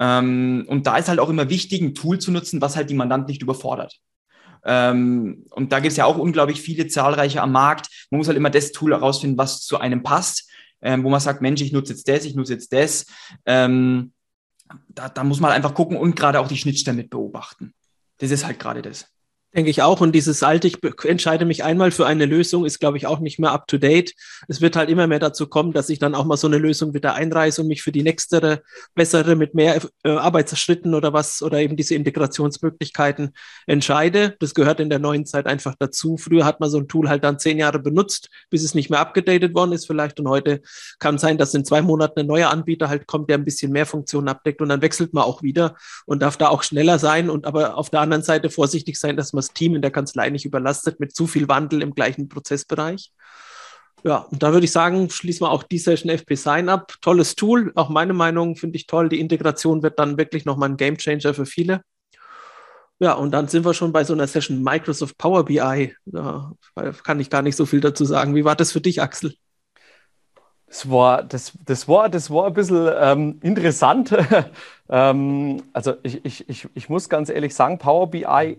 Speaker 1: Ähm, und da ist halt auch immer wichtig, ein Tool zu nutzen, was halt die Mandant nicht überfordert. Ähm, und da gibt es ja auch unglaublich viele zahlreiche am Markt. Man muss halt immer das Tool herausfinden, was zu einem passt ähm, wo man sagt, Mensch, ich nutze jetzt das, ich nutze jetzt das. Ähm, da, da muss man einfach gucken und gerade auch die Schnittstellen mit beobachten. Das ist halt gerade das.
Speaker 3: Denke ich auch. Und dieses alte, ich entscheide mich einmal für eine Lösung, ist, glaube ich, auch nicht mehr up to date. Es wird halt immer mehr dazu kommen, dass ich dann auch mal so eine Lösung wieder einreiße und mich für die nächste, bessere, mit mehr äh, Arbeitsschritten oder was oder eben diese Integrationsmöglichkeiten entscheide. Das gehört in der neuen Zeit einfach dazu. Früher hat man so ein Tool halt dann zehn Jahre benutzt, bis es nicht mehr abgedatet worden ist vielleicht. Und heute kann sein, dass in zwei Monaten ein neuer Anbieter halt kommt, der ein bisschen mehr Funktionen abdeckt und dann wechselt man auch wieder und darf da auch schneller sein und aber auf der anderen Seite vorsichtig sein, dass man das Team in der Kanzlei nicht überlastet mit zu viel Wandel im gleichen Prozessbereich. Ja, und da würde ich sagen, schließen wir auch die Session FP Sign ab. Tolles Tool, auch meine Meinung finde ich toll. Die Integration wird dann wirklich nochmal ein Game Changer für viele. Ja, und dann sind wir schon bei so einer Session Microsoft Power BI. Da kann ich gar nicht so viel dazu sagen. Wie war das für dich, Axel?
Speaker 2: Das war, das, das war, das war ein bisschen ähm, interessant. ähm, also ich, ich, ich, ich muss ganz ehrlich sagen, Power BI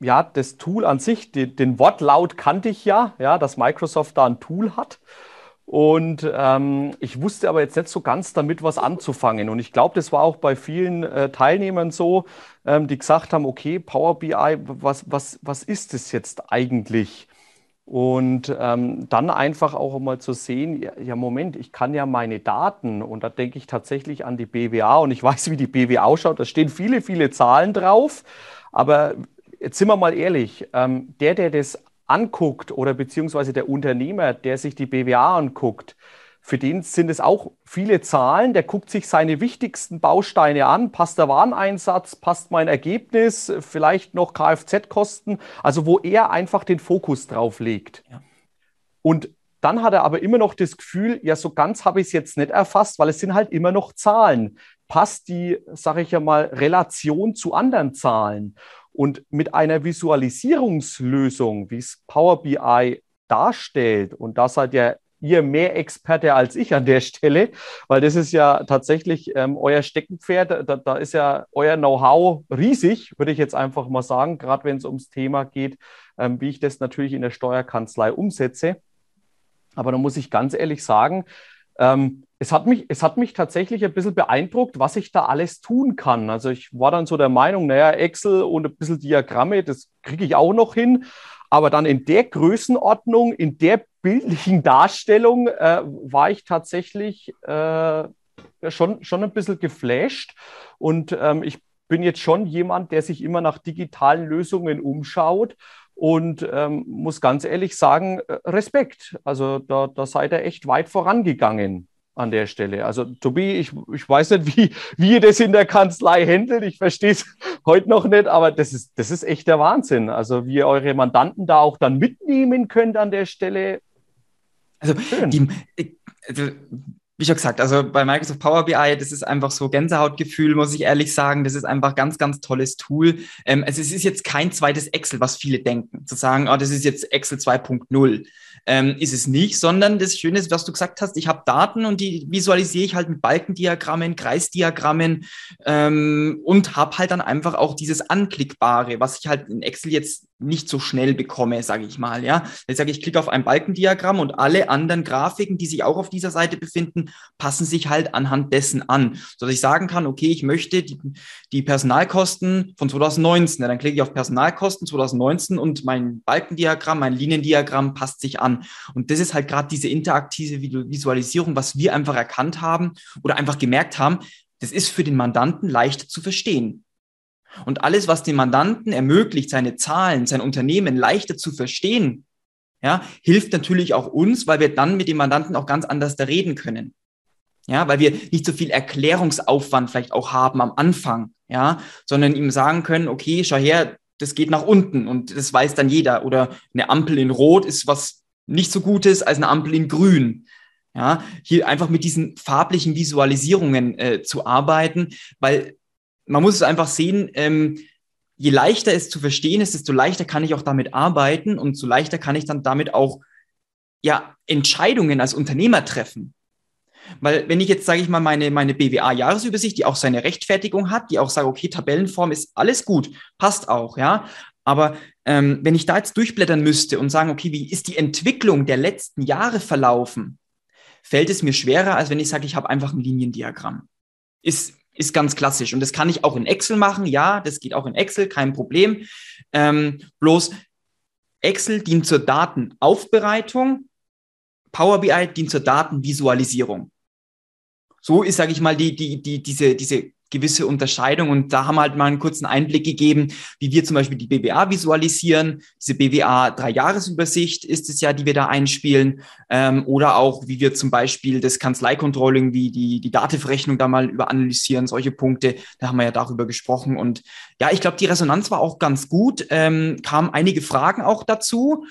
Speaker 2: ja, das Tool an sich, die, den Wortlaut kannte ich ja, ja, dass Microsoft da ein Tool hat. Und ähm, ich wusste aber jetzt nicht so ganz damit was anzufangen. Und ich glaube, das war auch bei vielen äh, Teilnehmern so, ähm, die gesagt haben, okay, Power BI, was, was, was ist das jetzt eigentlich? Und ähm, dann einfach auch mal zu sehen, ja, ja, Moment, ich kann ja meine Daten, und da denke ich tatsächlich an die BWA, und ich weiß, wie die BWA ausschaut, da stehen viele, viele Zahlen drauf, aber jetzt sind wir mal ehrlich, ähm, der, der das anguckt oder beziehungsweise der Unternehmer, der sich die BWA anguckt, für den sind es auch viele Zahlen. Der guckt sich seine wichtigsten Bausteine an. Passt der Wareneinsatz? Passt mein Ergebnis? Vielleicht noch Kfz-Kosten? Also wo er einfach den Fokus drauf legt. Ja. Und dann hat er aber immer noch das Gefühl, ja, so ganz habe ich es jetzt nicht erfasst, weil es sind halt immer noch Zahlen. Passt die, sage ich ja mal, Relation zu anderen Zahlen? Und mit einer Visualisierungslösung, wie es Power BI darstellt, und da seid ja ihr mehr Experte als ich an der Stelle, weil das ist ja tatsächlich ähm, euer Steckenpferd. Da, da ist ja euer Know-how riesig, würde ich jetzt einfach mal sagen, gerade wenn es ums Thema geht, ähm, wie ich das natürlich in der Steuerkanzlei umsetze. Aber da muss ich ganz ehrlich sagen, ähm, es hat, mich, es hat mich tatsächlich ein bisschen beeindruckt, was ich da alles tun kann. Also ich war dann so der Meinung, naja, Excel und ein bisschen Diagramme, das kriege ich auch noch hin. Aber dann in der Größenordnung, in der bildlichen Darstellung äh, war ich tatsächlich äh, schon, schon ein bisschen geflasht. Und ähm, ich bin jetzt schon jemand, der sich immer nach digitalen Lösungen umschaut und ähm, muss ganz ehrlich sagen, äh, Respekt. Also da, da seid ihr echt weit vorangegangen an der Stelle. Also Tobi, ich, ich weiß nicht, wie, wie ihr das in der Kanzlei handelt. Ich verstehe es heute noch nicht, aber das ist, das ist echt der Wahnsinn. Also wie ihr eure Mandanten da auch dann mitnehmen könnt an der Stelle.
Speaker 1: Also, die, also wie schon gesagt, also bei Microsoft Power BI, das ist einfach so Gänsehautgefühl, muss ich ehrlich sagen. Das ist einfach ganz, ganz tolles Tool. Ähm, also es ist jetzt kein zweites Excel, was viele denken, zu sagen, oh, das ist jetzt Excel 2.0 ähm, ist es nicht, sondern das Schöne ist, was du gesagt hast, ich habe Daten und die visualisiere ich halt mit Balkendiagrammen, Kreisdiagrammen ähm, und habe halt dann einfach auch dieses Anklickbare, was ich halt in Excel jetzt nicht so schnell bekomme, sage ich mal. Ja, ich sage, ich klicke auf ein Balkendiagramm und alle anderen Grafiken, die sich auch auf dieser Seite befinden, passen sich halt anhand dessen an, so dass ich sagen kann, okay, ich möchte die, die Personalkosten von 2019. Ja, dann klicke ich auf Personalkosten 2019 und mein Balkendiagramm, mein Liniendiagramm passt sich an. Und das ist halt gerade diese interaktive Visualisierung, was wir einfach erkannt haben oder einfach gemerkt haben, das ist für den Mandanten leicht zu verstehen. Und alles, was dem Mandanten ermöglicht, seine Zahlen, sein Unternehmen leichter zu verstehen, ja, hilft natürlich auch uns, weil wir dann mit dem Mandanten auch ganz anders da reden können. Ja, weil wir nicht so viel Erklärungsaufwand vielleicht auch haben am Anfang, ja, sondern ihm sagen können, okay, schau her, das geht nach unten und das weiß dann jeder. Oder eine Ampel in Rot ist was nicht so Gutes als eine Ampel in Grün. Ja, hier einfach mit diesen farblichen Visualisierungen äh, zu arbeiten, weil man muss es einfach sehen, ähm, je leichter es zu verstehen ist, desto leichter kann ich auch damit arbeiten und so leichter kann ich dann damit auch ja, Entscheidungen als Unternehmer treffen. Weil wenn ich jetzt, sage ich mal, meine, meine BWA-Jahresübersicht, die auch seine Rechtfertigung hat, die auch sagt, okay, Tabellenform ist alles gut, passt auch, ja. Aber ähm, wenn ich da jetzt durchblättern müsste und sagen, okay, wie ist die Entwicklung der letzten Jahre verlaufen, fällt es mir schwerer, als wenn ich sage, ich habe einfach ein Liniendiagramm. Ist ist ganz klassisch. Und das kann ich auch in Excel machen. Ja, das geht auch in Excel, kein Problem. Ähm, bloß Excel dient zur Datenaufbereitung, Power BI dient zur Datenvisualisierung. So ist, sage ich mal, die, die, die, diese, diese gewisse Unterscheidung. Und da haben wir halt mal einen kurzen Einblick gegeben, wie wir zum Beispiel die BWA visualisieren. Diese BWA Drei-Jahres-Übersicht ist es ja, die wir da einspielen. Ähm, oder auch, wie wir zum Beispiel das Kanzleikontrolling, wie die, die Dativrechnung da mal überanalysieren, solche Punkte. Da haben wir ja darüber gesprochen. Und ja, ich glaube, die Resonanz war auch ganz gut. Ähm, kamen einige Fragen auch dazu.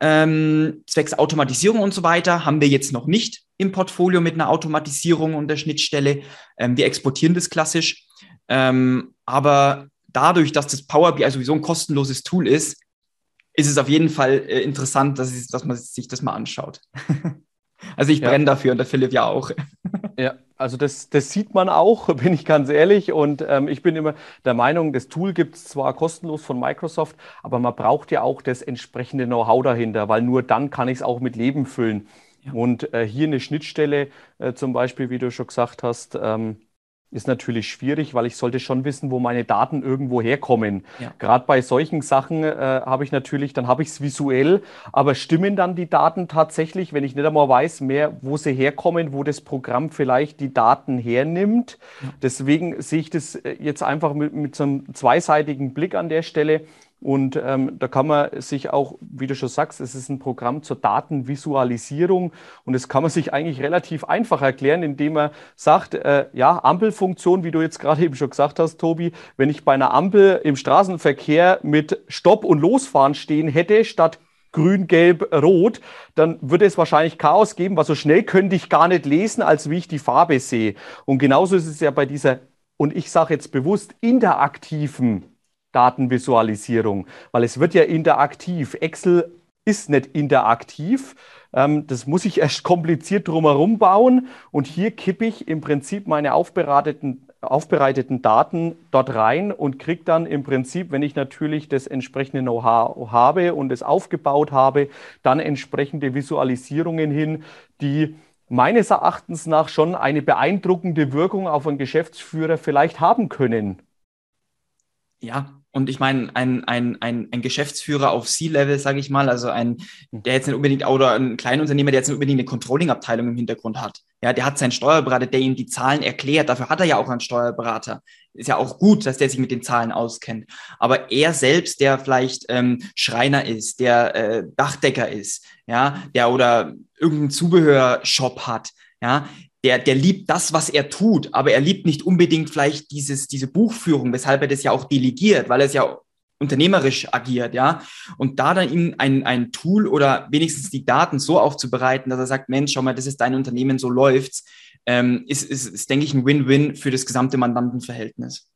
Speaker 1: Ähm, zwecks Automatisierung und so weiter haben wir jetzt noch nicht im Portfolio mit einer Automatisierung und der Schnittstelle. Ähm, wir exportieren das klassisch. Ähm, aber dadurch, dass das Power BI sowieso ein kostenloses Tool ist, ist es auf jeden Fall äh, interessant, dass, es, dass man sich das mal anschaut. also ich brenne ja. dafür und der Philipp ja auch.
Speaker 2: ja, also das, das sieht man auch, bin ich ganz ehrlich. Und ähm, ich bin immer der Meinung, das Tool gibt es zwar kostenlos von Microsoft, aber man braucht ja auch das entsprechende Know-how dahinter, weil nur dann kann ich es auch mit Leben füllen. Ja. Und äh, hier eine Schnittstelle äh, zum Beispiel, wie du schon gesagt hast, ähm, ist natürlich schwierig, weil ich sollte schon wissen, wo meine Daten irgendwo herkommen. Ja. Gerade bei solchen Sachen äh, habe ich natürlich, dann habe ich es visuell, aber stimmen dann die Daten tatsächlich, wenn ich nicht einmal weiß mehr, wo sie herkommen, wo das Programm vielleicht die Daten hernimmt. Ja. Deswegen sehe ich das äh, jetzt einfach mit, mit so einem zweiseitigen Blick an der Stelle. Und ähm, da kann man sich auch, wie du schon sagst, es ist ein Programm zur Datenvisualisierung und das kann man sich eigentlich relativ einfach erklären, indem man sagt, äh, ja, Ampelfunktion, wie du jetzt gerade eben schon gesagt hast, Tobi, wenn ich bei einer Ampel im Straßenverkehr mit Stopp und Losfahren stehen hätte, statt grün, gelb, rot, dann würde es wahrscheinlich Chaos geben, weil so schnell könnte ich gar nicht lesen, als wie ich die Farbe sehe. Und genauso ist es ja bei dieser, und ich sage jetzt bewusst, interaktiven Datenvisualisierung, weil es wird ja interaktiv. Excel ist nicht interaktiv. Ähm, das muss ich erst kompliziert drumherum bauen. Und hier kippe ich im Prinzip meine aufbereiteten, aufbereiteten Daten dort rein und kriege dann im Prinzip, wenn ich natürlich das entsprechende Know-how habe und es aufgebaut habe, dann entsprechende Visualisierungen hin, die meines Erachtens nach schon eine beeindruckende Wirkung auf einen Geschäftsführer vielleicht haben können.
Speaker 1: Ja, und ich meine, ein, ein, ein, ein Geschäftsführer auf C-Level, sage ich mal, also ein, der jetzt nicht unbedingt, oder ein Kleinunternehmer, der jetzt nicht unbedingt eine Controlling-Abteilung im Hintergrund hat. Ja, der hat seinen Steuerberater, der ihm die Zahlen erklärt. Dafür hat er ja auch einen Steuerberater. Ist ja auch gut, dass der sich mit den Zahlen auskennt. Aber er selbst, der vielleicht ähm, Schreiner ist, der äh, Dachdecker ist, ja, der oder irgendeinen Zubehörshop hat, ja, der, der liebt das, was er tut, aber er liebt nicht unbedingt vielleicht dieses, diese Buchführung, weshalb er das ja auch delegiert, weil er es ja unternehmerisch agiert, ja. Und da dann ihm ein, ein Tool oder wenigstens die Daten so aufzubereiten, dass er sagt, Mensch, schau mal, das ist dein Unternehmen, so läuft's, ähm, ist, ist, ist, denke ich, ein Win-Win für das gesamte Mandantenverhältnis.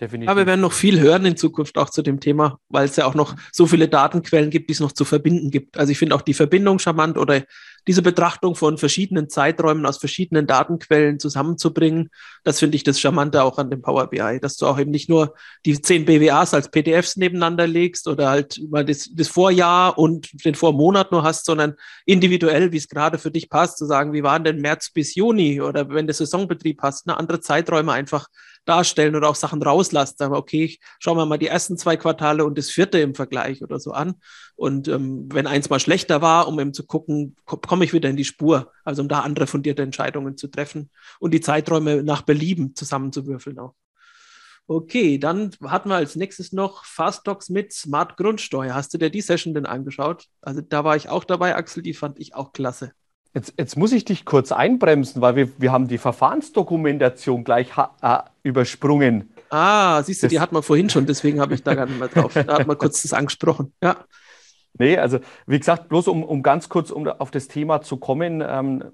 Speaker 3: Definitiv. Aber wir werden noch viel hören in Zukunft auch zu dem Thema, weil es ja auch noch so viele Datenquellen gibt, die es noch zu verbinden gibt. Also ich finde auch die Verbindung charmant oder diese Betrachtung von verschiedenen Zeiträumen aus verschiedenen Datenquellen zusammenzubringen. Das finde ich das Charmante auch an dem Power BI, dass du auch eben nicht nur die zehn BWAs als PDFs nebeneinander legst oder halt mal das, das Vorjahr und den Vormonat nur hast, sondern individuell, wie es gerade für dich passt, zu sagen, wie waren denn März bis Juni oder wenn der Saisonbetrieb hast, eine andere Zeiträume einfach darstellen oder auch Sachen rauslassen. Sagen wir, okay, schauen wir mal die ersten zwei Quartale und das vierte im Vergleich oder so an. Und ähm, wenn eins mal schlechter war, um eben zu gucken, komme ich wieder in die Spur, also um da andere fundierte Entscheidungen zu treffen und die Zeiträume nach Belieben zusammenzuwürfeln auch. Okay, dann hatten wir als nächstes noch Fast Docs mit Smart Grundsteuer. Hast du dir die Session denn angeschaut? Also da war ich auch dabei, Axel, die fand ich auch klasse.
Speaker 2: Jetzt, jetzt, muss ich dich kurz einbremsen, weil wir, wir haben die Verfahrensdokumentation gleich äh, übersprungen.
Speaker 3: Ah, siehst du, das, die hat man vorhin schon, deswegen habe ich da gar nicht mehr drauf. Da hat man kurz das angesprochen. Ja.
Speaker 2: Nee, also wie gesagt, bloß um, um ganz kurz um auf das Thema zu kommen, ähm,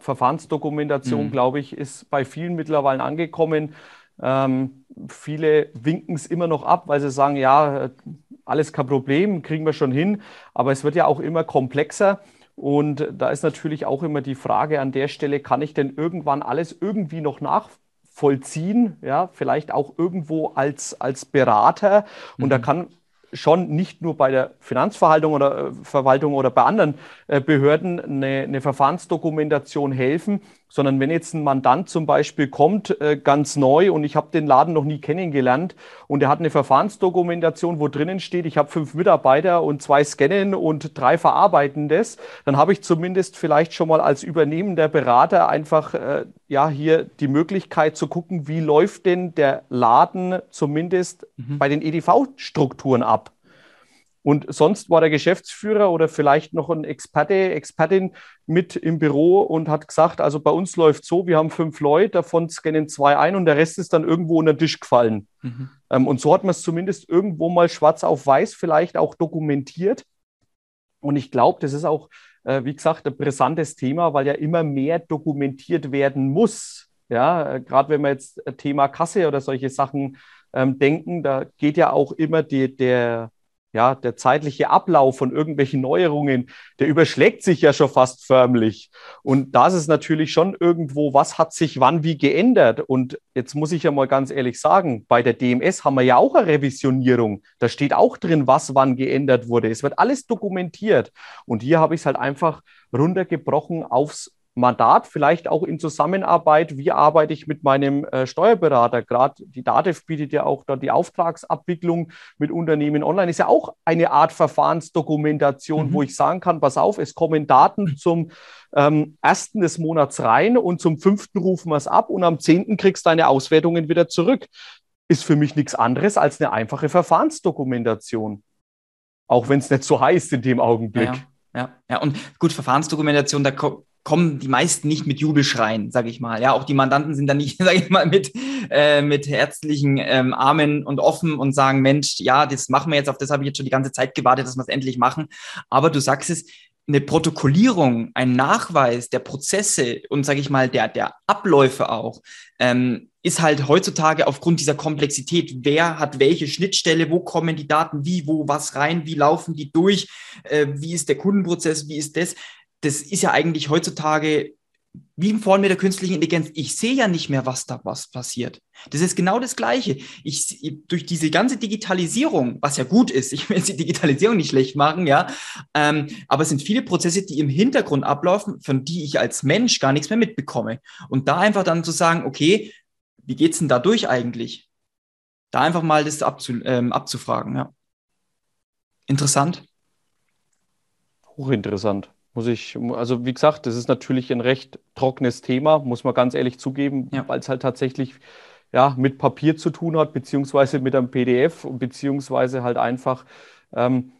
Speaker 2: Verfahrensdokumentation, mhm. glaube ich, ist bei vielen mittlerweile angekommen. Ähm, viele winken es immer noch ab, weil sie sagen, ja, alles kein Problem, kriegen wir schon hin. Aber es wird ja auch immer komplexer. Und da ist natürlich auch immer die Frage an der Stelle, kann ich denn irgendwann alles irgendwie noch nachvollziehen? Ja, vielleicht auch irgendwo als, als Berater. Und mhm. da kann schon nicht nur bei der Finanzverwaltung oder äh, Verwaltung oder bei anderen äh, Behörden eine, eine, Verfahrensdokumentation helfen, sondern wenn jetzt ein Mandant zum Beispiel kommt, äh, ganz neu und ich habe den Laden noch nie kennengelernt und er hat eine Verfahrensdokumentation, wo drinnen steht, ich habe fünf Mitarbeiter und zwei scannen und drei verarbeiten das, dann habe ich zumindest vielleicht schon mal als übernehmender Berater einfach äh, ja hier die Möglichkeit zu gucken, wie läuft denn der Laden zumindest mhm. bei den EDV-Strukturen ab. Und sonst war der Geschäftsführer oder vielleicht noch ein Experte, Expertin mit im Büro und hat gesagt, also bei uns läuft so, wir haben fünf Leute, davon scannen zwei ein und der Rest ist dann irgendwo unter den Tisch gefallen. Mhm. Ähm, und so hat man es zumindest irgendwo mal schwarz auf weiß vielleicht auch dokumentiert. Und ich glaube, das ist auch, äh, wie gesagt, ein brisantes Thema, weil ja immer mehr dokumentiert werden muss. Ja, äh, gerade wenn wir jetzt Thema Kasse oder solche Sachen ähm, denken, da geht ja auch immer die, der, ja, der zeitliche Ablauf von irgendwelchen Neuerungen, der überschlägt sich ja schon fast förmlich. Und das ist natürlich schon irgendwo, was hat sich wann wie geändert? Und jetzt muss ich ja mal ganz ehrlich sagen, bei der DMS haben wir ja auch eine Revisionierung. Da steht auch drin, was wann geändert wurde. Es wird alles dokumentiert. Und hier habe ich es halt einfach runtergebrochen aufs Mandat, vielleicht auch in Zusammenarbeit, wie arbeite ich mit meinem äh, Steuerberater. Gerade die DATEV bietet ja auch dort die Auftragsabwicklung mit Unternehmen online. Ist ja auch eine Art Verfahrensdokumentation, mhm. wo ich sagen kann, pass auf, es kommen Daten zum ähm, ersten des Monats rein und zum fünften rufen wir es ab und am zehnten kriegst du deine Auswertungen wieder zurück. Ist für mich nichts anderes als eine einfache Verfahrensdokumentation. Auch wenn es nicht so heißt in dem Augenblick.
Speaker 1: Ja, ja, ja, und gut, Verfahrensdokumentation, da kommen die meisten nicht mit Jubelschreien, sage ich mal. Ja, auch die Mandanten sind dann nicht, sage ich mal, mit, äh, mit herzlichen ähm, Armen und offen und sagen, Mensch, ja, das machen wir jetzt, auf das habe ich jetzt schon die ganze Zeit gewartet, dass wir es endlich machen. Aber du sagst es, eine Protokollierung, ein Nachweis der Prozesse und, sage ich mal, der, der Abläufe auch, ähm, ist halt heutzutage aufgrund dieser Komplexität, wer hat welche Schnittstelle, wo kommen die Daten, wie, wo, was rein, wie laufen die durch, äh, wie ist der Kundenprozess, wie ist das, das ist ja eigentlich heutzutage wie im Vorn mit der künstlichen Intelligenz. Ich sehe ja nicht mehr, was da was passiert. Das ist genau das Gleiche. Ich, durch diese ganze Digitalisierung, was ja gut ist, ich will jetzt die Digitalisierung nicht schlecht machen, ja, ähm, aber es sind viele Prozesse, die im Hintergrund ablaufen, von die ich als Mensch gar nichts mehr mitbekomme. Und da einfach dann zu sagen, okay, wie geht's denn da durch eigentlich? Da einfach mal das abzu, ähm, abzufragen, ja. Interessant.
Speaker 2: Hochinteressant. Muss ich, also wie gesagt, das ist natürlich ein recht trockenes Thema, muss man ganz ehrlich zugeben, ja. weil es halt tatsächlich ja, mit Papier zu tun hat, beziehungsweise mit einem PDF, beziehungsweise halt einfach ähm,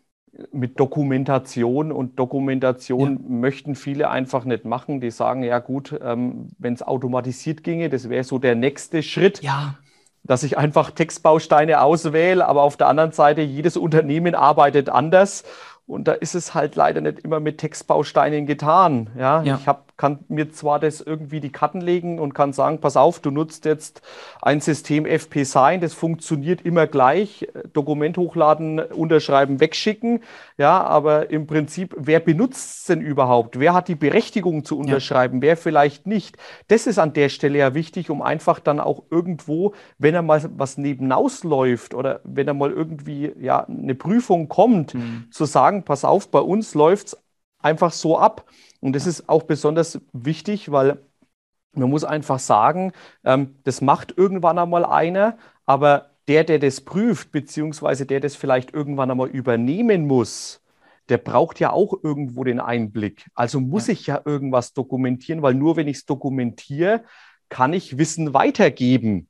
Speaker 2: mit Dokumentation. Und Dokumentation ja. möchten viele einfach nicht machen. Die sagen, ja gut, ähm, wenn es automatisiert ginge, das wäre so der nächste Schritt.
Speaker 1: Ja
Speaker 2: dass ich einfach Textbausteine auswähle, aber auf der anderen Seite, jedes Unternehmen arbeitet anders und da ist es halt leider nicht immer mit Textbausteinen getan. Ja, ja. ich hab, kann mir zwar das irgendwie die Karten legen und kann sagen, pass auf, du nutzt jetzt ein System FP Sign, das funktioniert immer gleich. Dokument hochladen, unterschreiben, wegschicken. Ja, aber im Prinzip, wer benutzt es denn überhaupt? Wer hat die Berechtigung zu unterschreiben? Ja. Wer vielleicht nicht? Das ist an der Stelle ja wichtig, um einfach dann auch irgendwo, wenn er mal was nebenaus läuft oder wenn er mal irgendwie ja eine Prüfung kommt, mhm. zu sagen, sagen, pass auf, bei uns läuft es einfach so ab. Und das ist auch besonders wichtig, weil man muss einfach sagen, ähm, das macht irgendwann einmal einer, aber der, der das prüft, beziehungsweise der das vielleicht irgendwann einmal übernehmen muss, der braucht ja auch irgendwo den Einblick. Also muss ja. ich ja irgendwas dokumentieren, weil nur wenn ich es dokumentiere, kann ich Wissen weitergeben.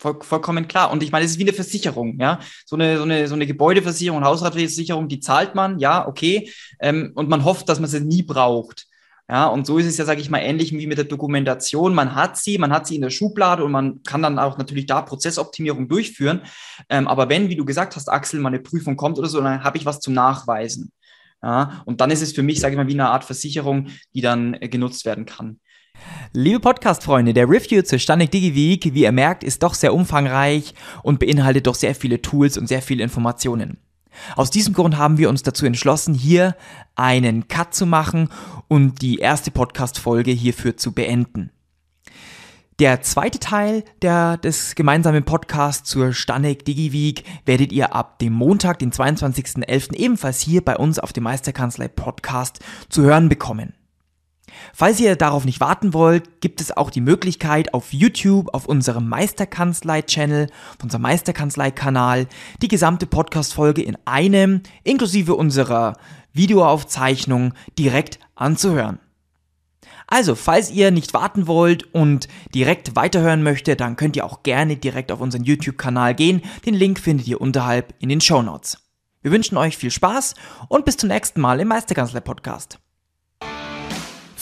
Speaker 1: Voll, vollkommen klar. Und ich meine, es ist wie eine Versicherung, ja. So eine, so eine, so eine Gebäudeversicherung, Hausratversicherung, die zahlt man, ja, okay. Ähm, und man hofft, dass man sie nie braucht. Ja, und so ist es ja, sage ich mal, ähnlich wie mit der Dokumentation. Man hat sie, man hat sie in der Schublade und man kann dann auch natürlich da Prozessoptimierung durchführen. Ähm, aber wenn, wie du gesagt hast, Axel, mal eine Prüfung kommt oder so, dann habe ich was zum Nachweisen. Ja, und dann ist es für mich, sage ich mal, wie eine Art Versicherung, die dann äh, genutzt werden kann.
Speaker 4: Liebe Podcast-Freunde, der Review zur Stanik DigiWeek, wie ihr merkt, ist doch sehr umfangreich und beinhaltet doch sehr viele Tools und sehr viele Informationen. Aus diesem Grund haben wir uns dazu entschlossen, hier einen Cut zu machen und die erste Podcast-Folge hierfür zu beenden. Der zweite Teil der, des gemeinsamen Podcasts zur Stanek DigiWeek werdet ihr ab dem Montag, den 22.11. ebenfalls hier bei uns auf dem Meisterkanzlei Podcast zu hören bekommen.
Speaker 1: Falls ihr darauf nicht warten wollt, gibt es auch die Möglichkeit auf YouTube, auf unserem Meisterkanzlei-Channel, auf unserem Meisterkanzlei-Kanal, die gesamte Podcast-Folge in einem, inklusive unserer Videoaufzeichnung, direkt anzuhören. Also, falls ihr nicht warten wollt und direkt weiterhören möchtet, dann könnt ihr auch gerne direkt auf unseren YouTube-Kanal gehen. Den Link findet ihr unterhalb in den Show Notes. Wir wünschen euch viel Spaß und bis zum nächsten Mal im Meisterkanzler Podcast.